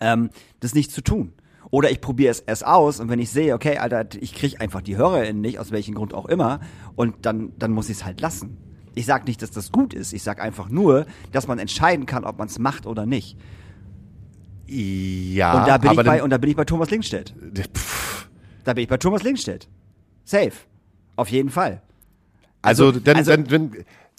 ähm, das nicht zu tun. Oder ich probiere es erst aus und wenn ich sehe, okay, Alter, ich kriege einfach die HörerInnen nicht, aus welchem Grund auch immer, und dann, dann muss ich es halt lassen. Ich sag nicht, dass das gut ist. Ich sag einfach nur, dass man entscheiden kann, ob man es macht oder nicht. Ja, und, da bin ich bei, dann, und da bin ich bei Thomas Linkstedt. pff, Da bin ich bei Thomas Linkstedt. Safe. Auf jeden Fall. also, also- dann, also- dann, dann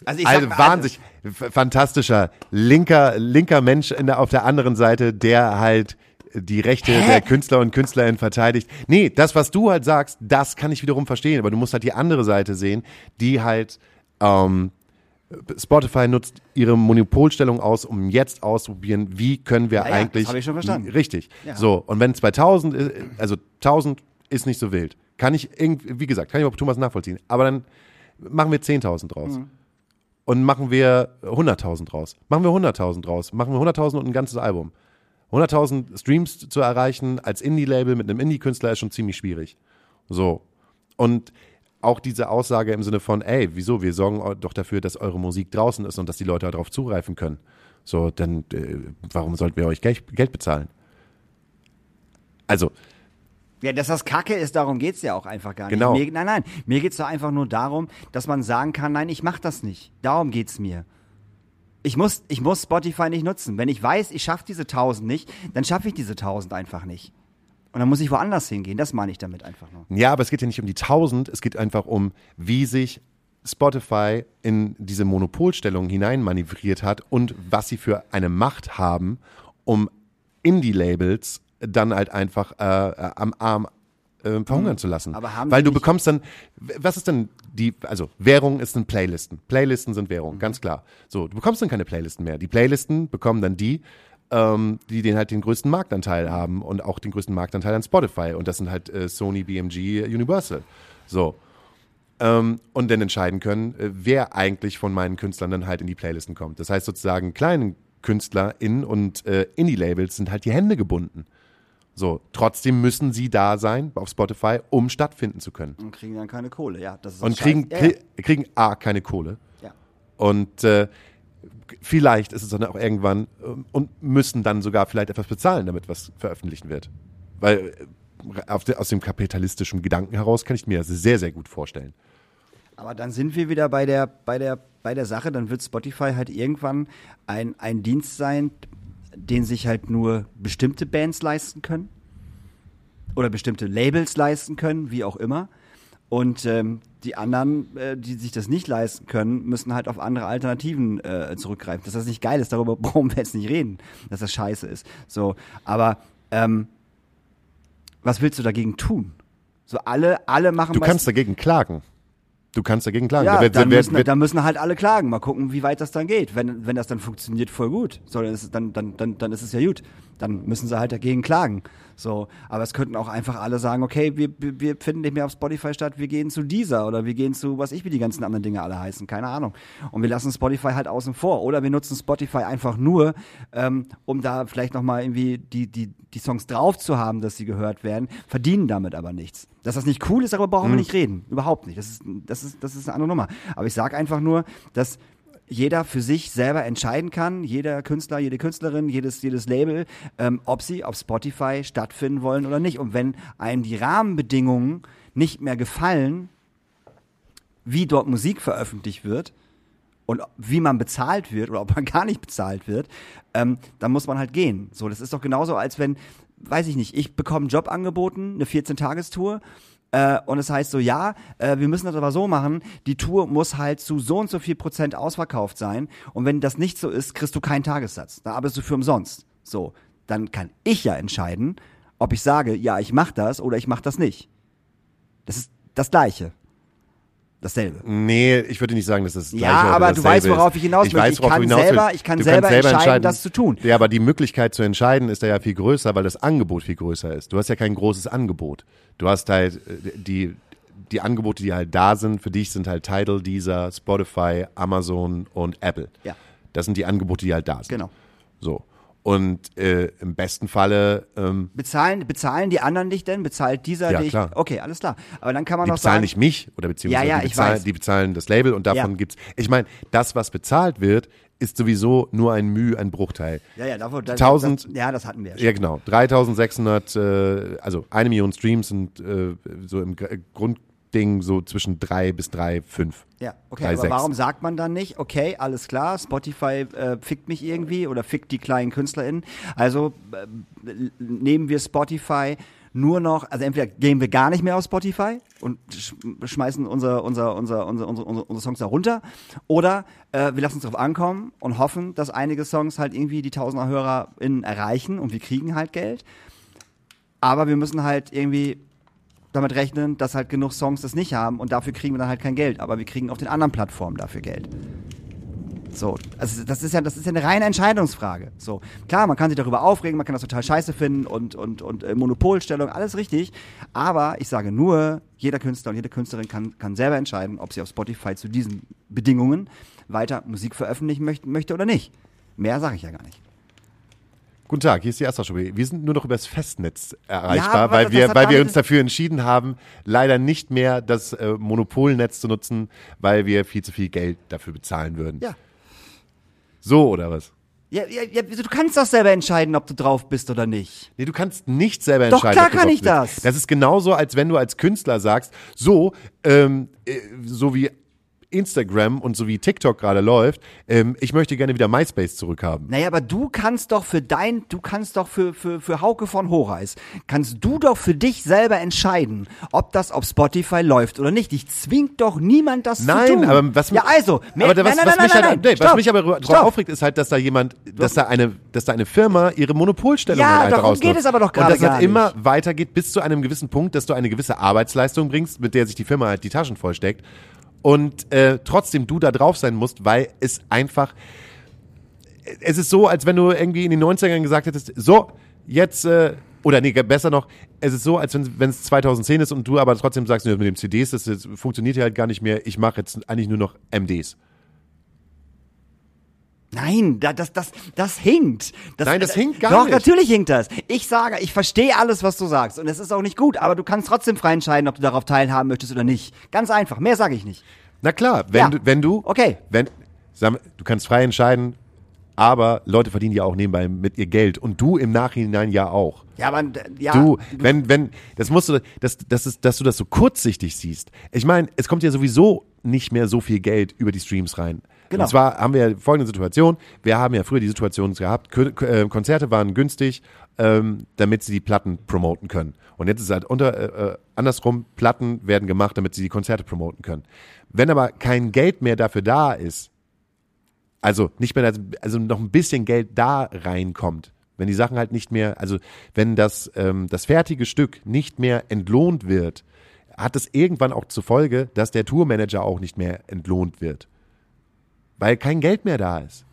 Also also sag mal, wahnsinnig f- fantastischer linker linker Mensch der, auf der anderen Seite, der halt die Rechte Hä? der Künstler und Künstlerinnen verteidigt. Nee, das was du halt sagst, das kann ich wiederum verstehen, aber du musst halt die andere Seite sehen, die halt ähm, Spotify nutzt ihre Monopolstellung aus, um jetzt auszuprobieren, wie können wir Ja, ja, eigentlich das hab ich schon verstanden. Richtig. Ja. So, und wenn 2000 ist, also 1000 ist nicht so wild. Kann ich irgendwie, wie gesagt, kann ich auch Thomas nachvollziehen, aber dann machen wir 10.000 draus. Mhm. Und machen wir 100.000 draus. Machen wir 100.000 draus. Machen wir 100.000 und ein ganzes Album. 100.000 Streams zu erreichen als Indie-Label mit einem Indie-Künstler ist schon ziemlich schwierig. So. Und auch diese Aussage im Sinne von, ey, wieso, wir sorgen doch dafür, dass eure Musik draußen ist und dass die Leute darauf zugreifen können. So, dann, äh, warum sollten wir euch Geld, Geld bezahlen? Also, Ja, dass das Kacke ist, darum geht's ja auch einfach gar nicht. Genau. Mir, nein, nein, mir geht's doch einfach nur darum, dass man sagen kann, nein, ich mach das nicht. Darum geht's mir. Ich muss, ich muss Spotify nicht nutzen. Wenn ich weiß, ich schaffe diese 1000 nicht, dann schaffe ich diese 1000 einfach nicht. Und dann muss ich woanders hingehen. Das meine ich damit einfach nur. Ja, aber es geht ja nicht um die 1000, es geht einfach um, wie sich Spotify in diese Monopolstellung hineinmanövriert hat und was sie für eine Macht haben, um Indie-Labels dann halt einfach äh, äh, am Arm äh, verhungern zu lassen. Mhm. Aber haben Weil du bekommst dann, was ist denn die, also Währung ist ein Playlisten. Playlisten sind Währung, ganz klar. So, du bekommst dann keine Playlisten mehr. Die Playlisten bekommen dann die, ähm, die den halt den größten Marktanteil haben und auch den größten Marktanteil an Spotify. Und das sind halt äh, Sony, BMG, Universal. So. Ähm, und dann entscheiden können, äh, wer eigentlich von meinen Künstlern dann halt in die Playlisten kommt. Das heißt sozusagen, kleinen KünstlerInnen und äh, Indie-Labels sind halt die Hände gebunden. So, trotzdem müssen sie da sein auf Spotify, um stattfinden zu können. Und kriegen dann keine Kohle, ja. Das ist Und kriegen, ja, krie- kriegen A, keine Kohle. ja. ja. Und äh, vielleicht ist es dann auch irgendwann äh, und müssen dann sogar vielleicht etwas bezahlen, damit was veröffentlicht wird. Weil äh, aus dem kapitalistischen Gedanken heraus kann ich mir das sehr, sehr gut vorstellen. Aber dann sind wir wieder bei der, bei der, bei der Sache, dann wird Spotify halt irgendwann ein, ein Dienst sein, den sich halt nur bestimmte Bands leisten können. Oder bestimmte Labels leisten können, wie auch immer. Und ähm, die anderen, äh, die sich das nicht leisten können, müssen halt auf andere Alternativen äh, zurückgreifen. Dass das nicht geil ist, darüber brauchen wir jetzt nicht reden, dass das scheiße ist. So, aber ähm, was willst du dagegen tun? So alle, alle machen Du kannst dagegen klagen. Du kannst dagegen klagen. ja, Da wird- dann, wird- müssen, wird- dann müssen halt alle klagen. Mal gucken, wie weit das dann geht. Wenn, wenn das dann funktioniert, voll gut. So, dann, ist es, dann, dann, dann, dann ist es ja gut. Dann müssen sie halt dagegen klagen. So, aber es könnten auch einfach alle sagen, okay, wir, wir finden nicht mehr auf Spotify statt, wir gehen zu dieser oder wir gehen zu, was ich wie die ganzen anderen Dinge alle heißen, keine Ahnung. Und wir lassen Spotify halt außen vor. Oder wir nutzen Spotify einfach nur, ähm, um da vielleicht nochmal irgendwie die, die, die Songs drauf zu haben, dass sie gehört werden, verdienen damit aber nichts. Dass das nicht cool ist, darüber brauchen wir nicht reden. Überhaupt nicht. Das ist, das ist, das ist eine andere Nummer. Aber ich sage einfach nur, dass jeder für sich selber entscheiden kann, jeder Künstler, jede Künstlerin, jedes, jedes Label, ähm, ob sie auf Spotify stattfinden wollen oder nicht. Und wenn einem die Rahmenbedingungen nicht mehr gefallen, wie dort Musik veröffentlicht wird und wie man bezahlt wird oder ob man gar nicht bezahlt wird, ähm, dann muss man halt gehen. So, das ist doch genauso, als wenn, weiß ich nicht, ich bekomme einen Job eine 14-Tagestour. Äh, und es heißt so, ja, äh, wir müssen das aber so machen, die Tour muss halt zu so und so viel Prozent ausverkauft sein. Und wenn das nicht so ist, kriegst du keinen Tagessatz. Da arbeitest du für umsonst. So, dann kann ich ja entscheiden, ob ich sage, ja, ich mach das oder ich mach das nicht. Das ist das Gleiche. Dasselbe. Nee, ich würde nicht sagen, dass das das Ja, aber du weißt, worauf ich hinaus möchte. weiß, Ich worauf kann hinaus selber- ich kann Du selber kannst entscheiden, das zu tun. Ja, aber die Möglichkeit zu entscheiden ist da ja viel größer, weil das Angebot viel größer ist. Du hast ja kein großes Angebot. Du hast halt äh, die, die Angebote, die halt da sind, für dich sind halt Tidal, Deezer, Spotify, Amazon und Apple. Ja. Das sind die Angebote, die halt da sind. Genau. So. Und äh, im besten Falle ähm, Bezahlen, bezahlen die anderen dich denn? Bezahlt dieser Ja, dich? klar. Okay, alles klar. Aber dann kann man die noch bezahlen sagen, nicht mich oder beziehungsweise Ja, ja, die, bezahlen, die bezahlen das Label und davon Ja. gibt's. Ich meine, das, was bezahlt wird, ist sowieso nur ein Mühe, ein Bruchteil. ja, ja, davon, das, 1000 das, ja, das hatten wir ja schon. Ja, genau. 3600, äh, also eine Million Streams sind äh, so im Gr- Grundding so zwischen drei bis drei, fünf. Ja, okay, drei, aber sechs. warum sagt man dann nicht, okay, alles klar, Spotify äh, fickt mich irgendwie oder fickt die kleinen KünstlerInnen. Also äh, nehmen wir Spotify nur noch, also entweder gehen wir gar nicht mehr auf Spotify und sch schmeißen unser, unser, unser, unser, unsere, unsere, unsere Songs da runter oder äh, wir lassen uns drauf ankommen und hoffen, dass einige Songs halt irgendwie die Tausender HörerInnen erreichen und wir kriegen halt Geld. Aber wir müssen halt irgendwie damit rechnen, dass halt genug Songs das nicht haben und dafür kriegen wir dann halt kein Geld. Aber wir kriegen auf den anderen Plattformen dafür Geld. So, also das ist ja, das ist ja eine reine Entscheidungsfrage. So, klar, man kann sich darüber aufregen, man kann das total scheiße finden und, und, und äh, Monopolstellung, alles richtig. Aber ich sage nur, jeder Künstler und jede Künstlerin kann, kann selber entscheiden, ob sie auf Spotify zu diesen Bedingungen weiter Musik veröffentlichen möchte, möchte oder nicht. Mehr sage ich ja gar nicht. Guten Tag, hier ist die Astra Show. Wir sind nur noch übers Festnetz erreichbar, aber weil das wir, weil wir uns dafür entschieden haben, leider nicht mehr das äh, Monopolnetz zu nutzen, weil wir viel zu viel Geld dafür bezahlen würden. Ja. So oder was? Ja, ja, ja, du kannst doch selber entscheiden, ob du drauf bist oder nicht. Nee, du kannst nicht selber Doch, entscheiden. klar ob du kann ich bist. das. Das ist genauso, als wenn du als Künstler sagst, so, ähm, äh, so wie Instagram und so wie TikTok gerade läuft, ähm, ich möchte gerne wieder MySpace zurückhaben. Naja, aber du kannst doch für dein, du kannst doch für, für, für Hauke von Horeis, kannst du doch für dich selber entscheiden, ob das auf Spotify läuft oder nicht. Ich zwingt doch niemand das Nein, zu tun. aber was Ja, also, mehr, aber was, nein, nein, was nein, mich nein, halt, nein, nee, was mich aber drauf stopp. aufregt, ist halt, dass da jemand, dass da eine, dass da eine Firma ihre Monopolstellung Ja, halt darum geht es aber doch gerade Und das gar halt immer weitergeht bis zu einem gewissen Punkt, dass du eine gewisse Arbeitsleistung bringst, mit der sich die Firma halt die Taschen vollsteckt. Und äh, trotzdem du da drauf sein musst, weil es einfach es ist so, als wenn du irgendwie in den 90ern gesagt hättest, so, jetzt, äh, oder nee, besser noch, es ist so, als wenn es 2010 ist und du aber trotzdem sagst, mit dem CDs, das, das funktioniert ja halt gar nicht mehr, ich mache jetzt eigentlich nur noch MDs. Nein, da- das, das, das hinkt. Das, Nein, das hinkt gar doch, nicht. natürlich hinkt das. Ich sage, ich verstehe alles, was du sagst. Und es ist auch nicht gut, aber du kannst trotzdem frei entscheiden, ob du darauf teilhaben möchtest oder nicht. Ganz einfach. Mehr sage ich nicht. Na klar, wenn Ja. du, wenn du, Okay. wenn, Du kannst frei entscheiden, aber Leute verdienen ja auch nebenbei mit ihr Geld und du im Nachhinein ja auch. Ja, aber ja. Du, wenn, wenn, das musst du, das, das ist, dass du das so kurzsichtig siehst. Ich meine, es kommt ja sowieso nicht mehr so viel Geld über die Streams rein. Genau. Und zwar haben wir folgende Situation. Wir haben ja früher die Situation gehabt, äh, Konzerte waren günstig, ähm, damit sie die Platten promoten können. Und jetzt ist es halt unter, äh, äh, andersrum, Platten werden gemacht, damit sie die Konzerte promoten können. Wenn aber kein Geld mehr dafür da ist, also nicht mehr, also noch ein bisschen Geld da reinkommt, wenn die Sachen halt nicht mehr, also wenn das, ähm, das fertige Stück nicht mehr entlohnt wird, hat es irgendwann auch zur Folge, dass der Tourmanager auch nicht mehr entlohnt wird. Weil kein Geld mehr da ist.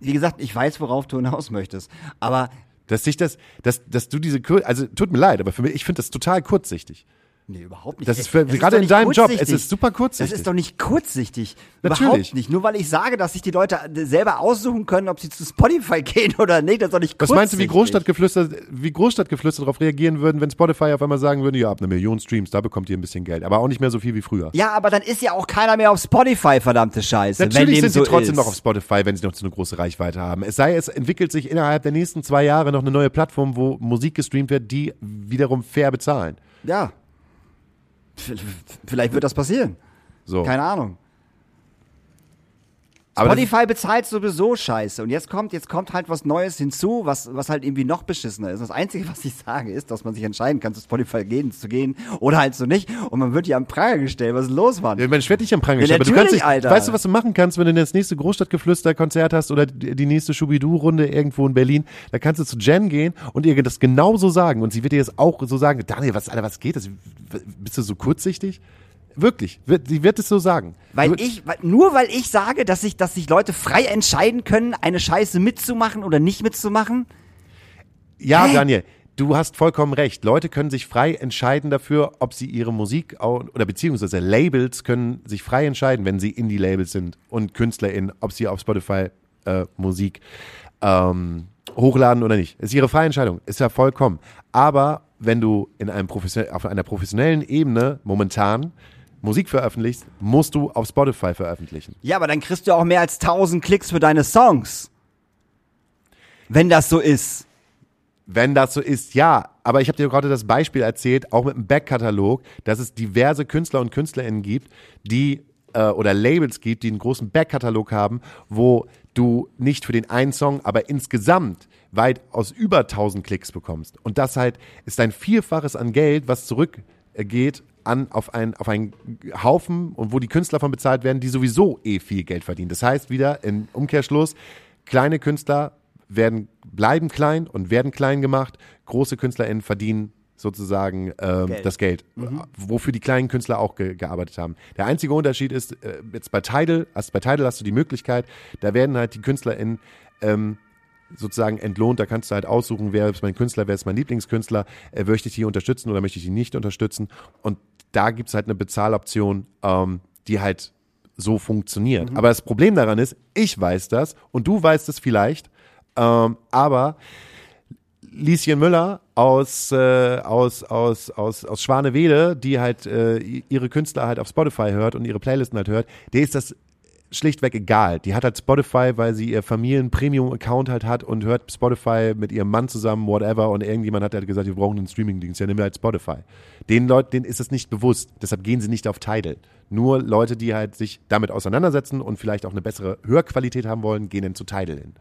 Wie gesagt, ich weiß, worauf du hinaus möchtest. Aber Dass sich das, dass, dass du diese, also tut mir leid, aber für mich, ich finde das total kurzsichtig. Nee, überhaupt nicht. Das ist für- doch gerade in nicht deinem Job, es ist super kurzsichtig. Das ist doch nicht kurzsichtig. Natürlich. Überhaupt nicht. Nur weil ich sage, dass sich die Leute selber aussuchen können, ob sie zu Spotify gehen oder nicht, das ist doch nicht Was kurzsichtig. meinst du, wie Großstadtgeflüster, wie Großstadtgeflüster darauf reagieren würden, wenn Spotify auf einmal sagen würde, ja, ab einer Million Streams, da bekommt ihr ein bisschen Geld, aber auch nicht mehr so viel wie früher. Ja, aber dann ist ja auch keiner mehr auf Spotify, verdammte Scheiße. wenn Natürlich sind sie so trotzdem ist. noch auf Spotify, wenn sie noch so eine große Reichweite haben. Es sei, es entwickelt sich innerhalb der nächsten zwei Jahre noch eine neue Plattform, wo Musik gestreamt wird, die wiederum fair bezahlen. Ja. Vielleicht wird das passieren. So. Keine Ahnung. Aber Spotify bezahlt sowieso Scheiße. Und jetzt kommt, jetzt kommt halt was Neues hinzu, was, was halt irgendwie noch beschissener ist. Das Einzige, was ich sage, ist, dass man sich entscheiden kann, zu Spotify gehen, zu gehen oder halt so nicht. Und man wird ja am Pranger gestellt. Was ist los, Mann? Ja, man schwert dich am Pranger Ja, gestellt, aber du kannst dich, Alter. weißt du, was du machen kannst, wenn du das nächste Großstadtgeflüster-Konzert hast oder die die nächste Schubidu-Runde irgendwo in Berlin, da kannst du zu Jen gehen und ihr das genauso sagen und sie wird dir jetzt auch so sagen, Daniel, was, Alter, was geht das? Bist du so kurzsichtig? Wirklich, wird, sie wird es so sagen. Weil Du- ich, nur weil ich sage, dass sich, dass sich Leute frei entscheiden können, eine Scheiße mitzumachen oder nicht mitzumachen. Ja, Hä? Daniel, du hast vollkommen recht. Leute können sich frei entscheiden dafür, ob sie ihre Musik oder beziehungsweise Labels können sich frei entscheiden, wenn sie Indie-Labels sind und KünstlerInnen, ob sie auf Spotify äh, Musik ähm, hochladen oder nicht. Ist ihre freie Entscheidung. Ist ja vollkommen. Aber wenn du in einem profession auf einer professionellen Ebene momentan Musik veröffentlichst, musst du auf Spotify veröffentlichen. Ja, aber dann kriegst du auch mehr als 1000 Klicks für deine Songs. Wenn das so ist. Wenn das so ist, ja. Aber ich habe dir gerade das Beispiel erzählt, auch mit dem Backkatalog, dass es diverse Künstler und KünstlerInnen gibt, die äh, oder Labels gibt, die einen großen Backkatalog haben, wo du nicht für den einen Song, aber insgesamt weit aus über 1000 Klicks bekommst. Und das halt ist ein Vielfaches an Geld, was zurückgeht an auf ein auf einen Haufen und wo die Künstler von bezahlt werden, die sowieso eh viel Geld verdienen. Das heißt wieder im Umkehrschluss kleine Künstler werden bleiben klein und werden klein gemacht. Große KünstlerInnen verdienen sozusagen ähm, Geld. das Geld, wofür die kleinen Künstler auch ge gearbeitet haben. Der einzige Unterschied ist, äh, jetzt bei Tidal, also bei Tidal hast du die Möglichkeit, da werden halt die KünstlerInnen ähm, sozusagen entlohnt. Da kannst du halt aussuchen, wer ist mein Künstler, wer ist mein Lieblingskünstler, äh, möchte ich die unterstützen oder möchte ich die nicht unterstützen. Und da gibt's halt eine Bezahloption, ähm, die halt so funktioniert. Aber das Problem daran ist, ich weiß das und du weißt es vielleicht, ähm, aber Lieschen Müller aus, äh, aus, aus, aus, aus Schwanewede, die halt äh, ihre Künstler halt auf Spotify hört und ihre Playlisten halt hört, der ist das schlichtweg egal. Die hat halt Spotify, weil sie ihr Familien-Premium-Account halt hat und hört Spotify mit ihrem Mann zusammen, whatever. Und irgendjemand hat halt gesagt, wir brauchen einen Streaming-Dienst. Ja, nehmen wir halt Spotify. Den Leuten, denen ist es nicht bewusst. Deshalb gehen sie nicht auf Tidal. Nur Leute, die halt sich damit auseinandersetzen und vielleicht auch eine bessere Hörqualität haben wollen, gehen dann zu Tidal hin.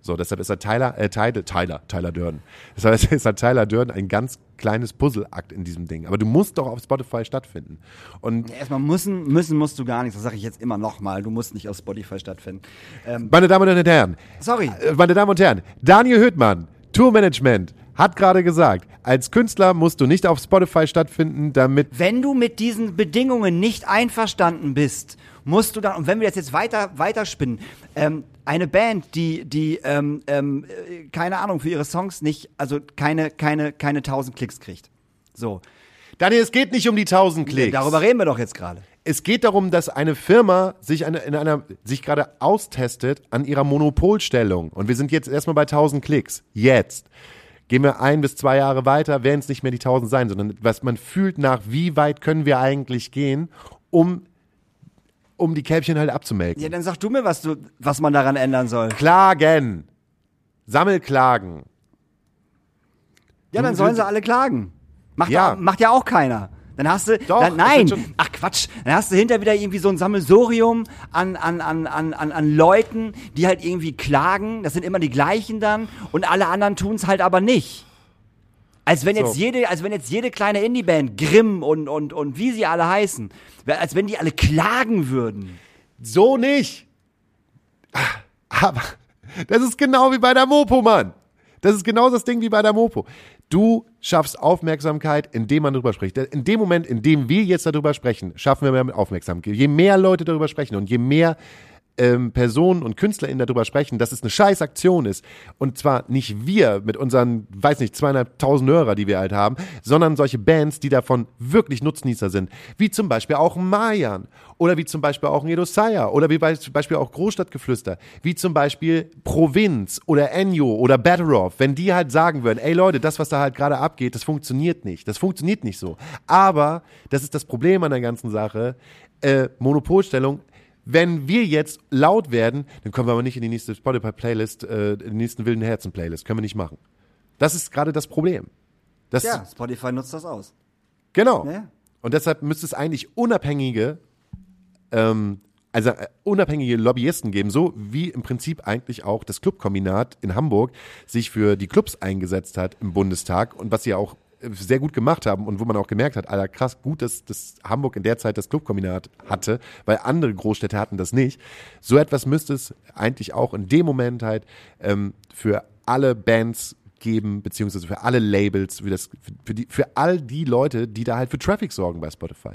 So, deshalb ist er Tyler, äh, Tyler, Tyler, Tyler Durden. Deshalb ist er Tyler Durden ein ganz kleines Puzzleakt in diesem Ding. Aber du musst doch auf Spotify stattfinden. Und Erstmal müssen, müssen musst du gar nichts. Das sage ich jetzt immer nochmal. Du musst nicht auf Spotify stattfinden. Ähm, meine Damen und Herren, sorry. äh, meine Damen und Herren, Daniel Höhtmann, Tourmanagement, hat gerade gesagt, als Künstler musst du nicht auf Spotify stattfinden, damit Wenn du mit diesen Bedingungen nicht einverstanden bist, musst du dann, und wenn wir das jetzt weiter, weiterspinnen, ähm, eine Band, die, die, ähm, ähm, äh, keine Ahnung, für ihre Songs nicht, also keine, keine, keine 1000 Klicks kriegt. So. Daniel, es geht nicht um die 1000 Klicks. Darüber reden wir doch jetzt gerade. Es geht darum, dass eine Firma sich eine, in einer, sich gerade austestet an ihrer Monopolstellung. Und wir sind jetzt erstmal bei 1000 Klicks. Jetzt. Gehen wir ein bis zwei Jahre weiter, werden es nicht mehr die 1000 sein, sondern was man fühlt nach, wie weit können wir eigentlich gehen, um um die Kälbchen halt abzumelken. Ja, dann sag du mir, was, du, was man daran ändern soll. Klagen. Sammelklagen. Ja, dann sollen sie alle klagen. Macht Ja. ja, macht ja auch keiner. Dann hast du, Doch, dann, nein, ach Quatsch, dann hast du hinter wieder irgendwie so ein Sammelsurium an, an, an, an, an, an Leuten, die halt irgendwie klagen, das sind immer die gleichen dann und alle anderen tun's halt aber nicht. Als wenn jetzt So. jede, als wenn jetzt jede kleine Indie-Band, Grimm und, und, und wie sie alle heißen, als wenn die alle klagen würden. So nicht. Aber das ist genau wie bei der Mopo, Mann. Das ist genau das Ding wie bei der Mopo. Du schaffst Aufmerksamkeit, indem man darüber spricht. In dem Moment, in dem wir jetzt darüber sprechen, schaffen wir mehr Aufmerksamkeit. Je mehr Leute darüber sprechen und je mehr ähm, Personen und KünstlerInnen darüber sprechen, dass es eine scheiß Aktion ist. Und zwar nicht wir mit unseren, weiß nicht, zweieinhalbtausend Hörer, die wir halt haben, sondern solche Bands, die davon wirklich Nutznießer sind. Wie zum Beispiel auch Mayan oder wie zum Beispiel auch ein Edosaya oder wie zum Beispiel auch Großstadtgeflüster, wie zum Beispiel Provinz oder Enyo oder Better Off, wenn die halt sagen würden, ey Leute, das, was da halt gerade abgeht, das funktioniert nicht. Das funktioniert nicht so. Aber, das ist das Problem an der ganzen Sache, äh, Monopolstellung, wenn wir jetzt laut werden, dann kommen wir aber nicht in die nächste Spotify-Playlist, äh, in die nächsten wilden Herzen-Playlist. Können wir nicht machen. Das ist gerade das Problem. Das, Ja, Spotify nutzt das aus. Genau. Ja. Und deshalb müsste es eigentlich unabhängige, ähm, also äh, unabhängige Lobbyisten geben, so wie im Prinzip eigentlich auch das Clubkombinat in Hamburg sich für die Clubs eingesetzt hat im Bundestag und was sie auch äh, sehr gut gemacht haben und wo man auch gemerkt hat, Alter, krass, gut, dass, dass Hamburg in der Zeit das Clubkombinat hatte, weil andere Großstädte hatten das nicht. So etwas müsste es eigentlich auch in dem Moment halt ähm, für alle Bands geben, beziehungsweise für alle Labels, für, das, für, die, für all die Leute, die da halt für Traffic sorgen bei Spotify.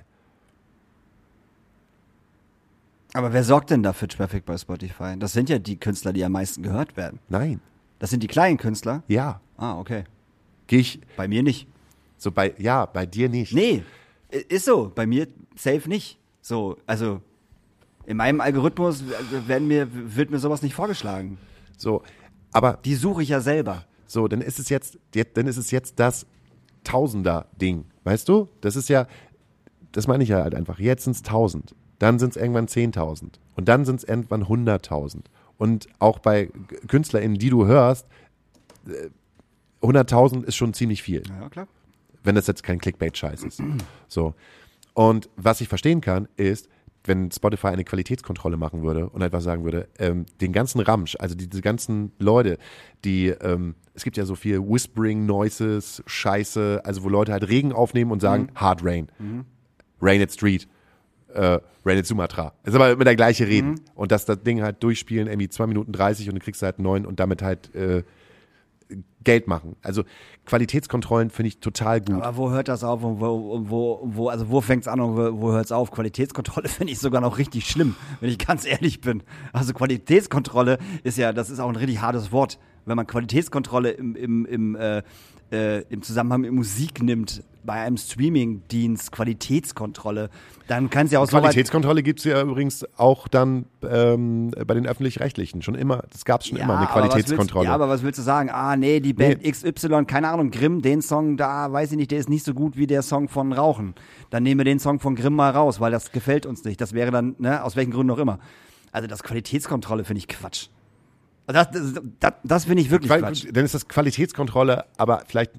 Aber wer sorgt denn da für Traffic bei Spotify? Das sind ja die Künstler, die am meisten gehört werden. Nein. Das sind die kleinen Künstler. Ja. Ah, okay. Gehe ich Bei mir nicht. So bei, ja, bei dir nicht. Nee, ist so. Bei mir safe nicht. So, also in meinem Algorithmus werden mir, wird mir sowas nicht vorgeschlagen. So, aber Die suche ich ja selber. so, dann ist es jetzt, dann ist es jetzt das Tausender-Ding. Weißt du? Das ist ja, das meine ich ja halt einfach. Jetzt sind es 1000. Dann sind es irgendwann 10.000. Und dann sind es irgendwann 100.000. Und auch bei KünstlerInnen, die du hörst, äh, 100.000 ist schon ziemlich viel. Ja, klar. Wenn das jetzt kein Clickbait-Scheiß ist. So. Und was ich verstehen kann, ist, wenn Spotify eine Qualitätskontrolle machen würde und einfach sagen würde, ähm, den ganzen Ramsch, also diese ganzen Leute, die, ähm, es gibt ja so viel Whispering Noises, Scheiße, also wo Leute halt Regen aufnehmen und sagen, Hard Rain, Rain at Street, äh, Rain at Sumatra. Ist aber immer der gleiche Reden. Und dass das Ding halt durchspielen, irgendwie 2 Minuten 30 und dann kriegst du halt 9 und damit halt äh, Geld machen. Also Qualitätskontrollen finde ich total gut. Aber wo hört das auf und wo, wo, wo also wo fängt's an und wo, wo hört's auf? Qualitätskontrolle finde ich sogar noch richtig schlimm, wenn ich ganz ehrlich bin. Also Qualitätskontrolle ist ja, das ist auch ein richtig hartes Wort. Wenn man Qualitätskontrolle im, im, im, äh, äh, im Zusammenhang mit Musik nimmt, bei einem Streaming-Dienst, Qualitätskontrolle, dann kann es ja auch so Qualitätskontrolle gibt es ja übrigens auch dann ähm, bei den Öffentlich-Rechtlichen. Schon immer, das gab es schon immer, eine Qualitätskontrolle. Willst, ja, aber was willst du sagen? Ah, nee, die Band Nee. XY, keine Ahnung, Grimm, den Song da, weiß ich nicht, der ist nicht so gut wie der Song von Rauchen. Dann nehmen wir den Song von Grimm mal raus, weil das gefällt uns nicht. Das wäre dann, ne, aus welchen Gründen auch immer. Also das Qualitätskontrolle finde ich Quatsch. Das, das, das, das finde ich wirklich Qual- Quatsch. Dann ist das Qualitätskontrolle, aber vielleicht,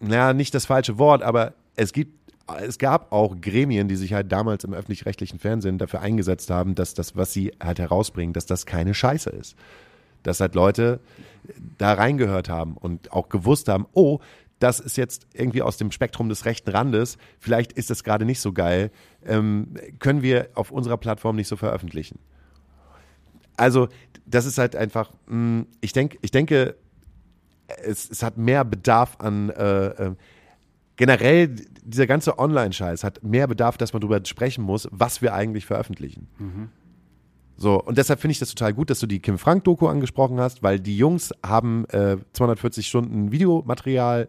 naja, nicht das falsche Wort, aber es gibt, es gab auch Gremien, die sich halt damals im öffentlich-rechtlichen Fernsehen dafür eingesetzt haben, dass das, was sie halt herausbringen, dass das keine Scheiße ist. Dass halt Leute da reingehört haben und auch gewusst haben, oh, das ist jetzt irgendwie aus dem Spektrum des rechten Randes, vielleicht ist das gerade nicht so geil, ähm, können wir auf unserer Plattform nicht so veröffentlichen. Also, das ist halt einfach, mh, ich, denk, ich denke, es, es hat mehr Bedarf an, äh, äh, generell dieser ganze Online-Scheiß hat mehr Bedarf, dass man darüber sprechen muss, was wir eigentlich veröffentlichen. So, und deshalb finde ich das total gut, dass du die Kim Frank-Doku angesprochen hast, weil die Jungs haben äh, 240 Stunden Videomaterial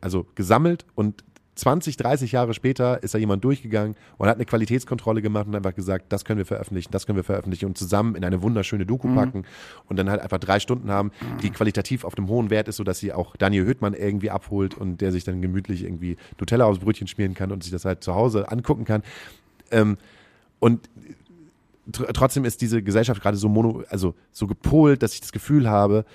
also gesammelt und 20, 30 Jahre später ist da jemand durchgegangen und hat eine Qualitätskontrolle gemacht und einfach gesagt, das können wir veröffentlichen, das können wir veröffentlichen und zusammen in eine wunderschöne Doku packen und dann halt einfach drei Stunden haben, die qualitativ auf einem hohen Wert ist, sodass sie auch Daniel Hüttmann irgendwie abholt und der sich dann gemütlich irgendwie Nutella aufs Brötchen schmieren kann und sich das halt zu Hause angucken kann. Ähm, und tr trotzdem ist diese Gesellschaft gerade so mono, also so gepolt, dass ich das Gefühl habe,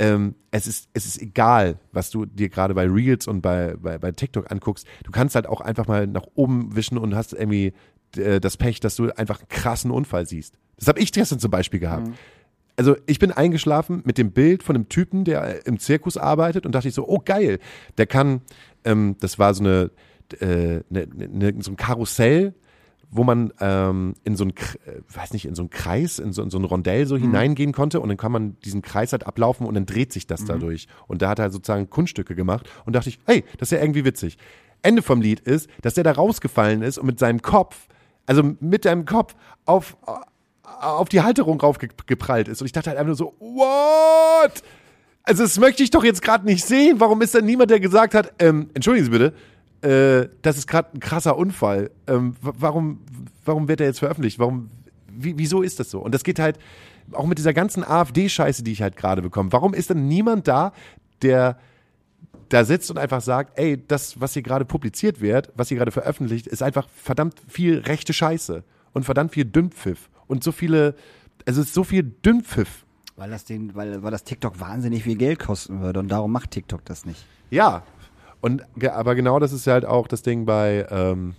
ähm, es ist, es ist egal, was du dir gerade bei Reels und bei, bei, bei TikTok anguckst. Du kannst halt auch einfach mal nach oben wischen und hast irgendwie äh, das Pech, dass du einfach einen krassen Unfall siehst. Das habe ich gestern zum Beispiel gehabt. Also ich bin eingeschlafen mit dem Bild von einem Typen, der im Zirkus arbeitet und dachte ich so, oh geil, der kann, ähm, das war so eine, äh, ne, ne, so ein Karussell, wo man ähm, in so ein, äh, weiß nicht, in so einen Kreis, in so, in so ein Rondell so hineingehen konnte und dann kann man diesen Kreis halt ablaufen und dann dreht sich das dadurch. Und da hat er sozusagen Kunststücke gemacht und dachte ich, hey, das ist ja irgendwie witzig. Ende vom Lied ist, dass der da rausgefallen ist und mit seinem Kopf, also mit seinem Kopf auf, auf die Halterung raufgeprallt ist. Und ich dachte halt einfach nur so, what? Also das möchte ich doch jetzt gerade nicht sehen. Warum ist da niemand, der gesagt hat, ähm, entschuldigen Sie bitte, äh, das ist gerade ein krasser Unfall. Ähm, wa- warum, warum wird der jetzt veröffentlicht? Warum, wie, wieso ist das so? Und das geht halt auch mit dieser ganzen AfD-Scheiße, die ich halt gerade bekomme. Warum ist denn niemand da, der da sitzt und einfach sagt, ey, das, was hier gerade publiziert wird, was hier gerade veröffentlicht, ist einfach verdammt viel rechte Scheiße und verdammt viel Dünnpfiff und so viele, also es ist so viel Dünnpfiff. Weil das, den, weil, weil das TikTok wahnsinnig viel Geld kosten würde und darum macht TikTok das nicht. Ja. Und aber genau das ist ja halt auch das Ding bei ähm,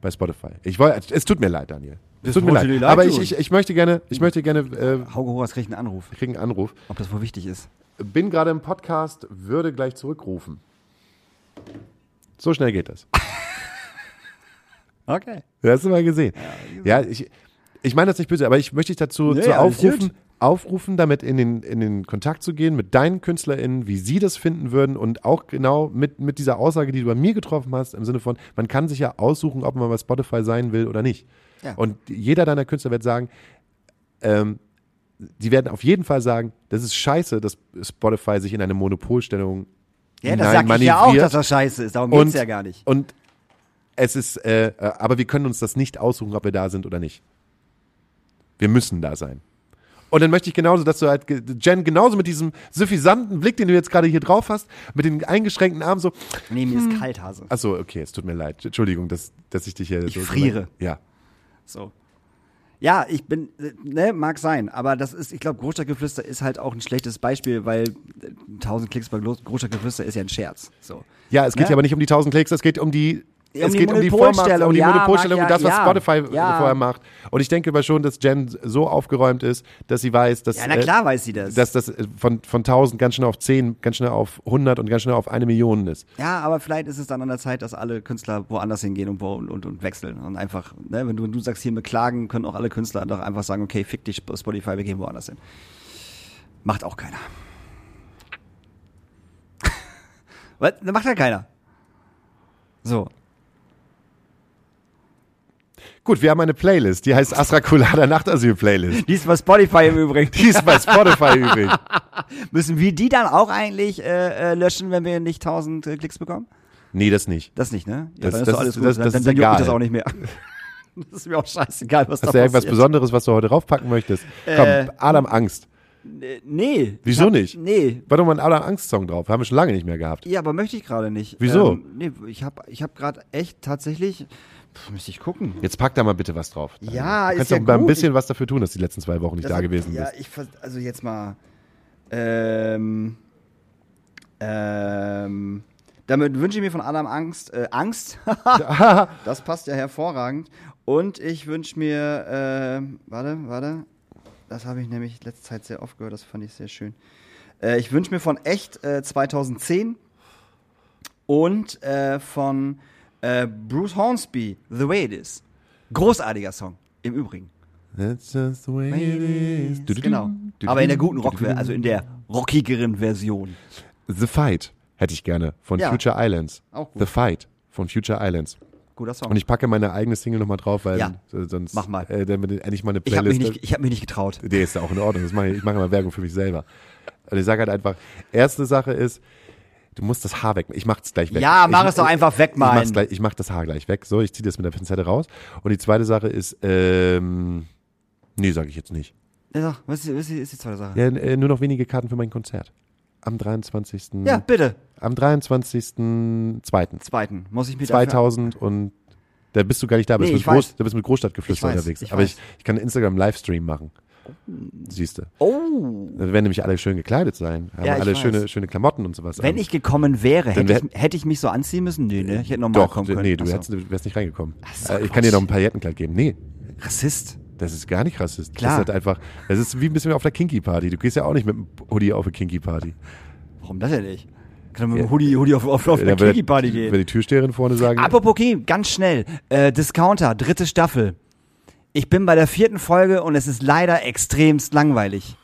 bei Spotify. Ich wollte, es tut mir leid, Daniel. Es Das tut mir leid. leid aber ich, ich, ich möchte gerne, ich möchte gerne, äh, Hauke Horas kriegt einen Anruf, ich kriege einen Anruf. ob das wohl wichtig ist. Bin gerade im Podcast, würde gleich zurückrufen. So schnell geht das. Okay. Du hast du mal gesehen. Ja, ich, ich meine das nicht böse, aber ich möchte dich dazu, Nee, aufrufen, gut. Aufrufen, damit in den, in den Kontakt zu gehen mit deinen KünstlerInnen, wie sie das finden würden und auch genau mit, mit dieser Aussage, die du bei mir getroffen hast, im Sinne von, man kann sich ja aussuchen, ob man bei Spotify sein will oder nicht. Ja. Und jeder deiner Künstler wird sagen, ähm, die werden auf jeden Fall sagen, das ist scheiße, dass Spotify sich in eine Monopolstellung Ja, das sag ich ja auch, dass das scheiße ist. Darum geht's Und- ja gar nicht. Und es ist, äh, äh, aber wir können uns das nicht aussuchen, ob wir da sind oder nicht. Wir müssen da sein. Und dann möchte ich genauso, dass du halt, Jen, genauso mit diesem suffisanten Blick, den du jetzt gerade hier drauf hast, mit den eingeschränkten Armen so, Nee, mir ist kalt, Hase. achso, okay, es tut mir leid. Entschuldigung, dass, dass ich dich hier Ich so. friere. Ja. So. Ja, ich bin, äh, ne, mag sein, aber das ist, ich glaube, Großstadtgeflüster ist halt auch ein schlechtes Beispiel, weil äh, 1000 Klicks bei Groß- Großstadtgeflüster ist ja ein Scherz. So. Ja, es geht Ne? ja aber nicht um die 1000 Klicks, es geht um die. Um es geht um die Vormacht, um die ja, Monopolstellung und ja, das, was ja, Spotify vorher macht. Und ich denke aber schon, dass Jen so aufgeräumt ist, dass sie weiß, dass, Ja, na äh, klar weiß sie das. dass das äh, von, von 1000 ganz schnell auf 10, ganz schnell auf 100 und ganz schnell auf eine Million ist. Ja, aber vielleicht ist es dann an der Zeit, dass alle Künstler woanders hingehen und, und, und, wechseln. Und einfach, ne, wenn du, wenn du sagst, hier mit Klagen, können auch alle Künstler doch einfach sagen, okay, fick dich, Spotify, wir gehen woanders hin. Macht auch keiner. Was? Macht ja keiner. So. Gut, wir haben eine Playlist, die heißt Astrakulada Nachtasyl-Playlist. Die ist bei Spotify im Übrigen. Die ist bei Spotify übrig. Müssen wir die dann auch eigentlich äh, äh, löschen, wenn wir nicht 1000 äh, Klicks bekommen? Nee, das nicht. Das nicht, ne? Das- Ja, dann das ist doch ist- alles gut. das- dann das dann, ist dann juckt das auch nicht mehr. das ist mir auch scheißegal, was Hast da du irgendwas passiert. Besonderes, was du heute draufpacken möchtest? Komm, Äh, Adam Angst. Äh, Nee. Wieso hab- nicht? Nee. War doch mal ein Adam Angst-Song drauf. Haben wir schon lange nicht mehr gehabt. Ja, aber möchte ich gerade nicht. Wieso? Ähm, nee, ich habe ich hab gerade echt tatsächlich. Müsste ich gucken. Jetzt pack da mal bitte was drauf. Ja, du ist kannst ja doch mal ein bisschen was dafür tun, dass die letzten zwei Wochen nicht da gewesen ja, bist. ich also jetzt mal. Ähm, ähm, damit wünsche ich mir von Adam Angst. Äh, Angst. das passt ja hervorragend. Und ich wünsche mir. Äh, warte, warte. Das habe ich nämlich letzte Zeit sehr oft gehört. Das fand ich sehr schön. Äh, ich wünsche mir von echt äh, 2010 und äh, von äh, Bruce Hornsby, The Way It Is. Großartiger Song, im Übrigen. That's just the way it is. Du, du, Genau. du, Aber in der guten Rock, also in der rockigeren Version. The Fight hätte ich gerne von Ja. Future Islands. Auch gut. The Fight von Future Islands. Guter Song. Und ich packe meine eigene Single nochmal drauf, weil Ja. sonst Mach mal. Äh, damit endlich mal eine ich habe mich, Playlist. hab mich nicht getraut. Der ist ja auch in Ordnung. Das mache ich, ich mache immer Werbung für mich selber. Und ich sage halt einfach, erste Sache ist, du musst das Haar weg. Ich mach es gleich weg. Ja, mach ich, es doch einfach weg, Ich, mach's Mann. gleich, ich mach das Haar gleich weg. So, ich ziehe das mit der Pinzette raus. Und die zweite Sache ist, ähm, nee, sage ich jetzt nicht. Ja, sag, was ist, was ist die zweite Sache? Ja, äh, nur noch wenige Karten für mein Konzert. Am 23. Ja, bitte. Am 23.02. Zweiten. Muss ich mir dafür, 2000 und Da bist du gar nicht da, bist Nee, mit ich. Groß, da bist mit Großstadtgeflüster Ich weiß, unterwegs. ich Aber ich, ich kann einen Instagram-Livestream machen. Siehst du. Oh. Da werden nämlich alle schön gekleidet sein. Haben Ja, alle weiß. schöne, schöne Klamotten und sowas. Wenn an. ich gekommen wäre, Dann hätte wär- ich, hätte ich mich so anziehen müssen? Nee, ne? Ich hätte normal Doch, kommen können. nee, du, so. hättest, wärst nicht reingekommen. so, äh, ich kann dir noch ein Paillettenkleid geben. Nee, Rassist. das ist gar nicht rassistisch. Klar. Das ist halt einfach, das ist wie ein bisschen auf der Kinky-Party. Du gehst ja auch nicht mit einem Hoodie auf eine Kinky-Party. Warum das denn nicht? Kann doch mit dem Hoodie, Hoodie auf, auf, auf Ja, eine Kiki-Party gehen. Wenn die Türsteherin vorne sagen, Apropos Kiki, ganz schnell. Äh, Discounter, dritte Staffel. Ich bin bei der vierten Folge und es ist leider extremst langweilig.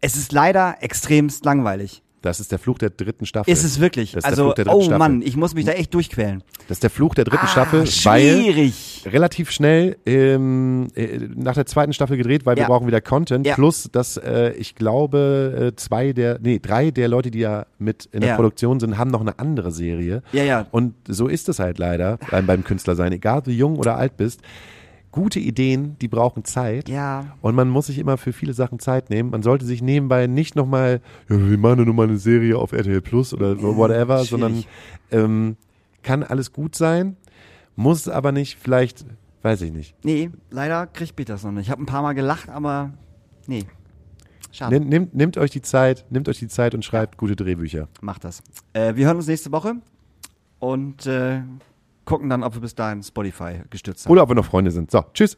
Es ist leider extremst langweilig. das ist der Fluch der dritten Staffel. Ist es wirklich? Das ist der also, Fluch der dritten oh Staffel. Mann, ich muss mich da echt durchquälen. Das ist der Fluch der dritten Ah, Staffel, weil schwierig. relativ schnell ähm, äh, nach der zweiten Staffel gedreht, weil wir Ja. brauchen wieder Content. Ja. Plus, dass äh, ich glaube, äh, zwei der, nee, drei der Leute, die ja mit in der Ja. Produktion sind, haben noch eine andere Serie. Ja, ja. Und so ist es halt leider beim, beim Künstler sein. Egal, wie jung oder alt bist. Gute Ideen, die brauchen Zeit. Ja. Und man muss sich immer für viele Sachen Zeit nehmen. Man sollte sich nebenbei nicht nochmal, ja, wir machen nur mal eine Serie auf RTL Plus oder whatever, schwierig. sondern ähm, kann alles gut sein, muss aber nicht, vielleicht, weiß ich nicht. Nee, leider kriegt Peter das noch nicht. Ich habe ein paar Mal gelacht, aber nee. Schade. Nehmt, nehmt, nehmt euch die Zeit, nehmt euch die Zeit und schreibt gute Drehbücher. Macht das. Äh, wir hören uns nächste Woche und äh, gucken dann, ob wir bis dahin Spotify gestützt haben. Oder ob wir noch Freunde sind. So, tschüss.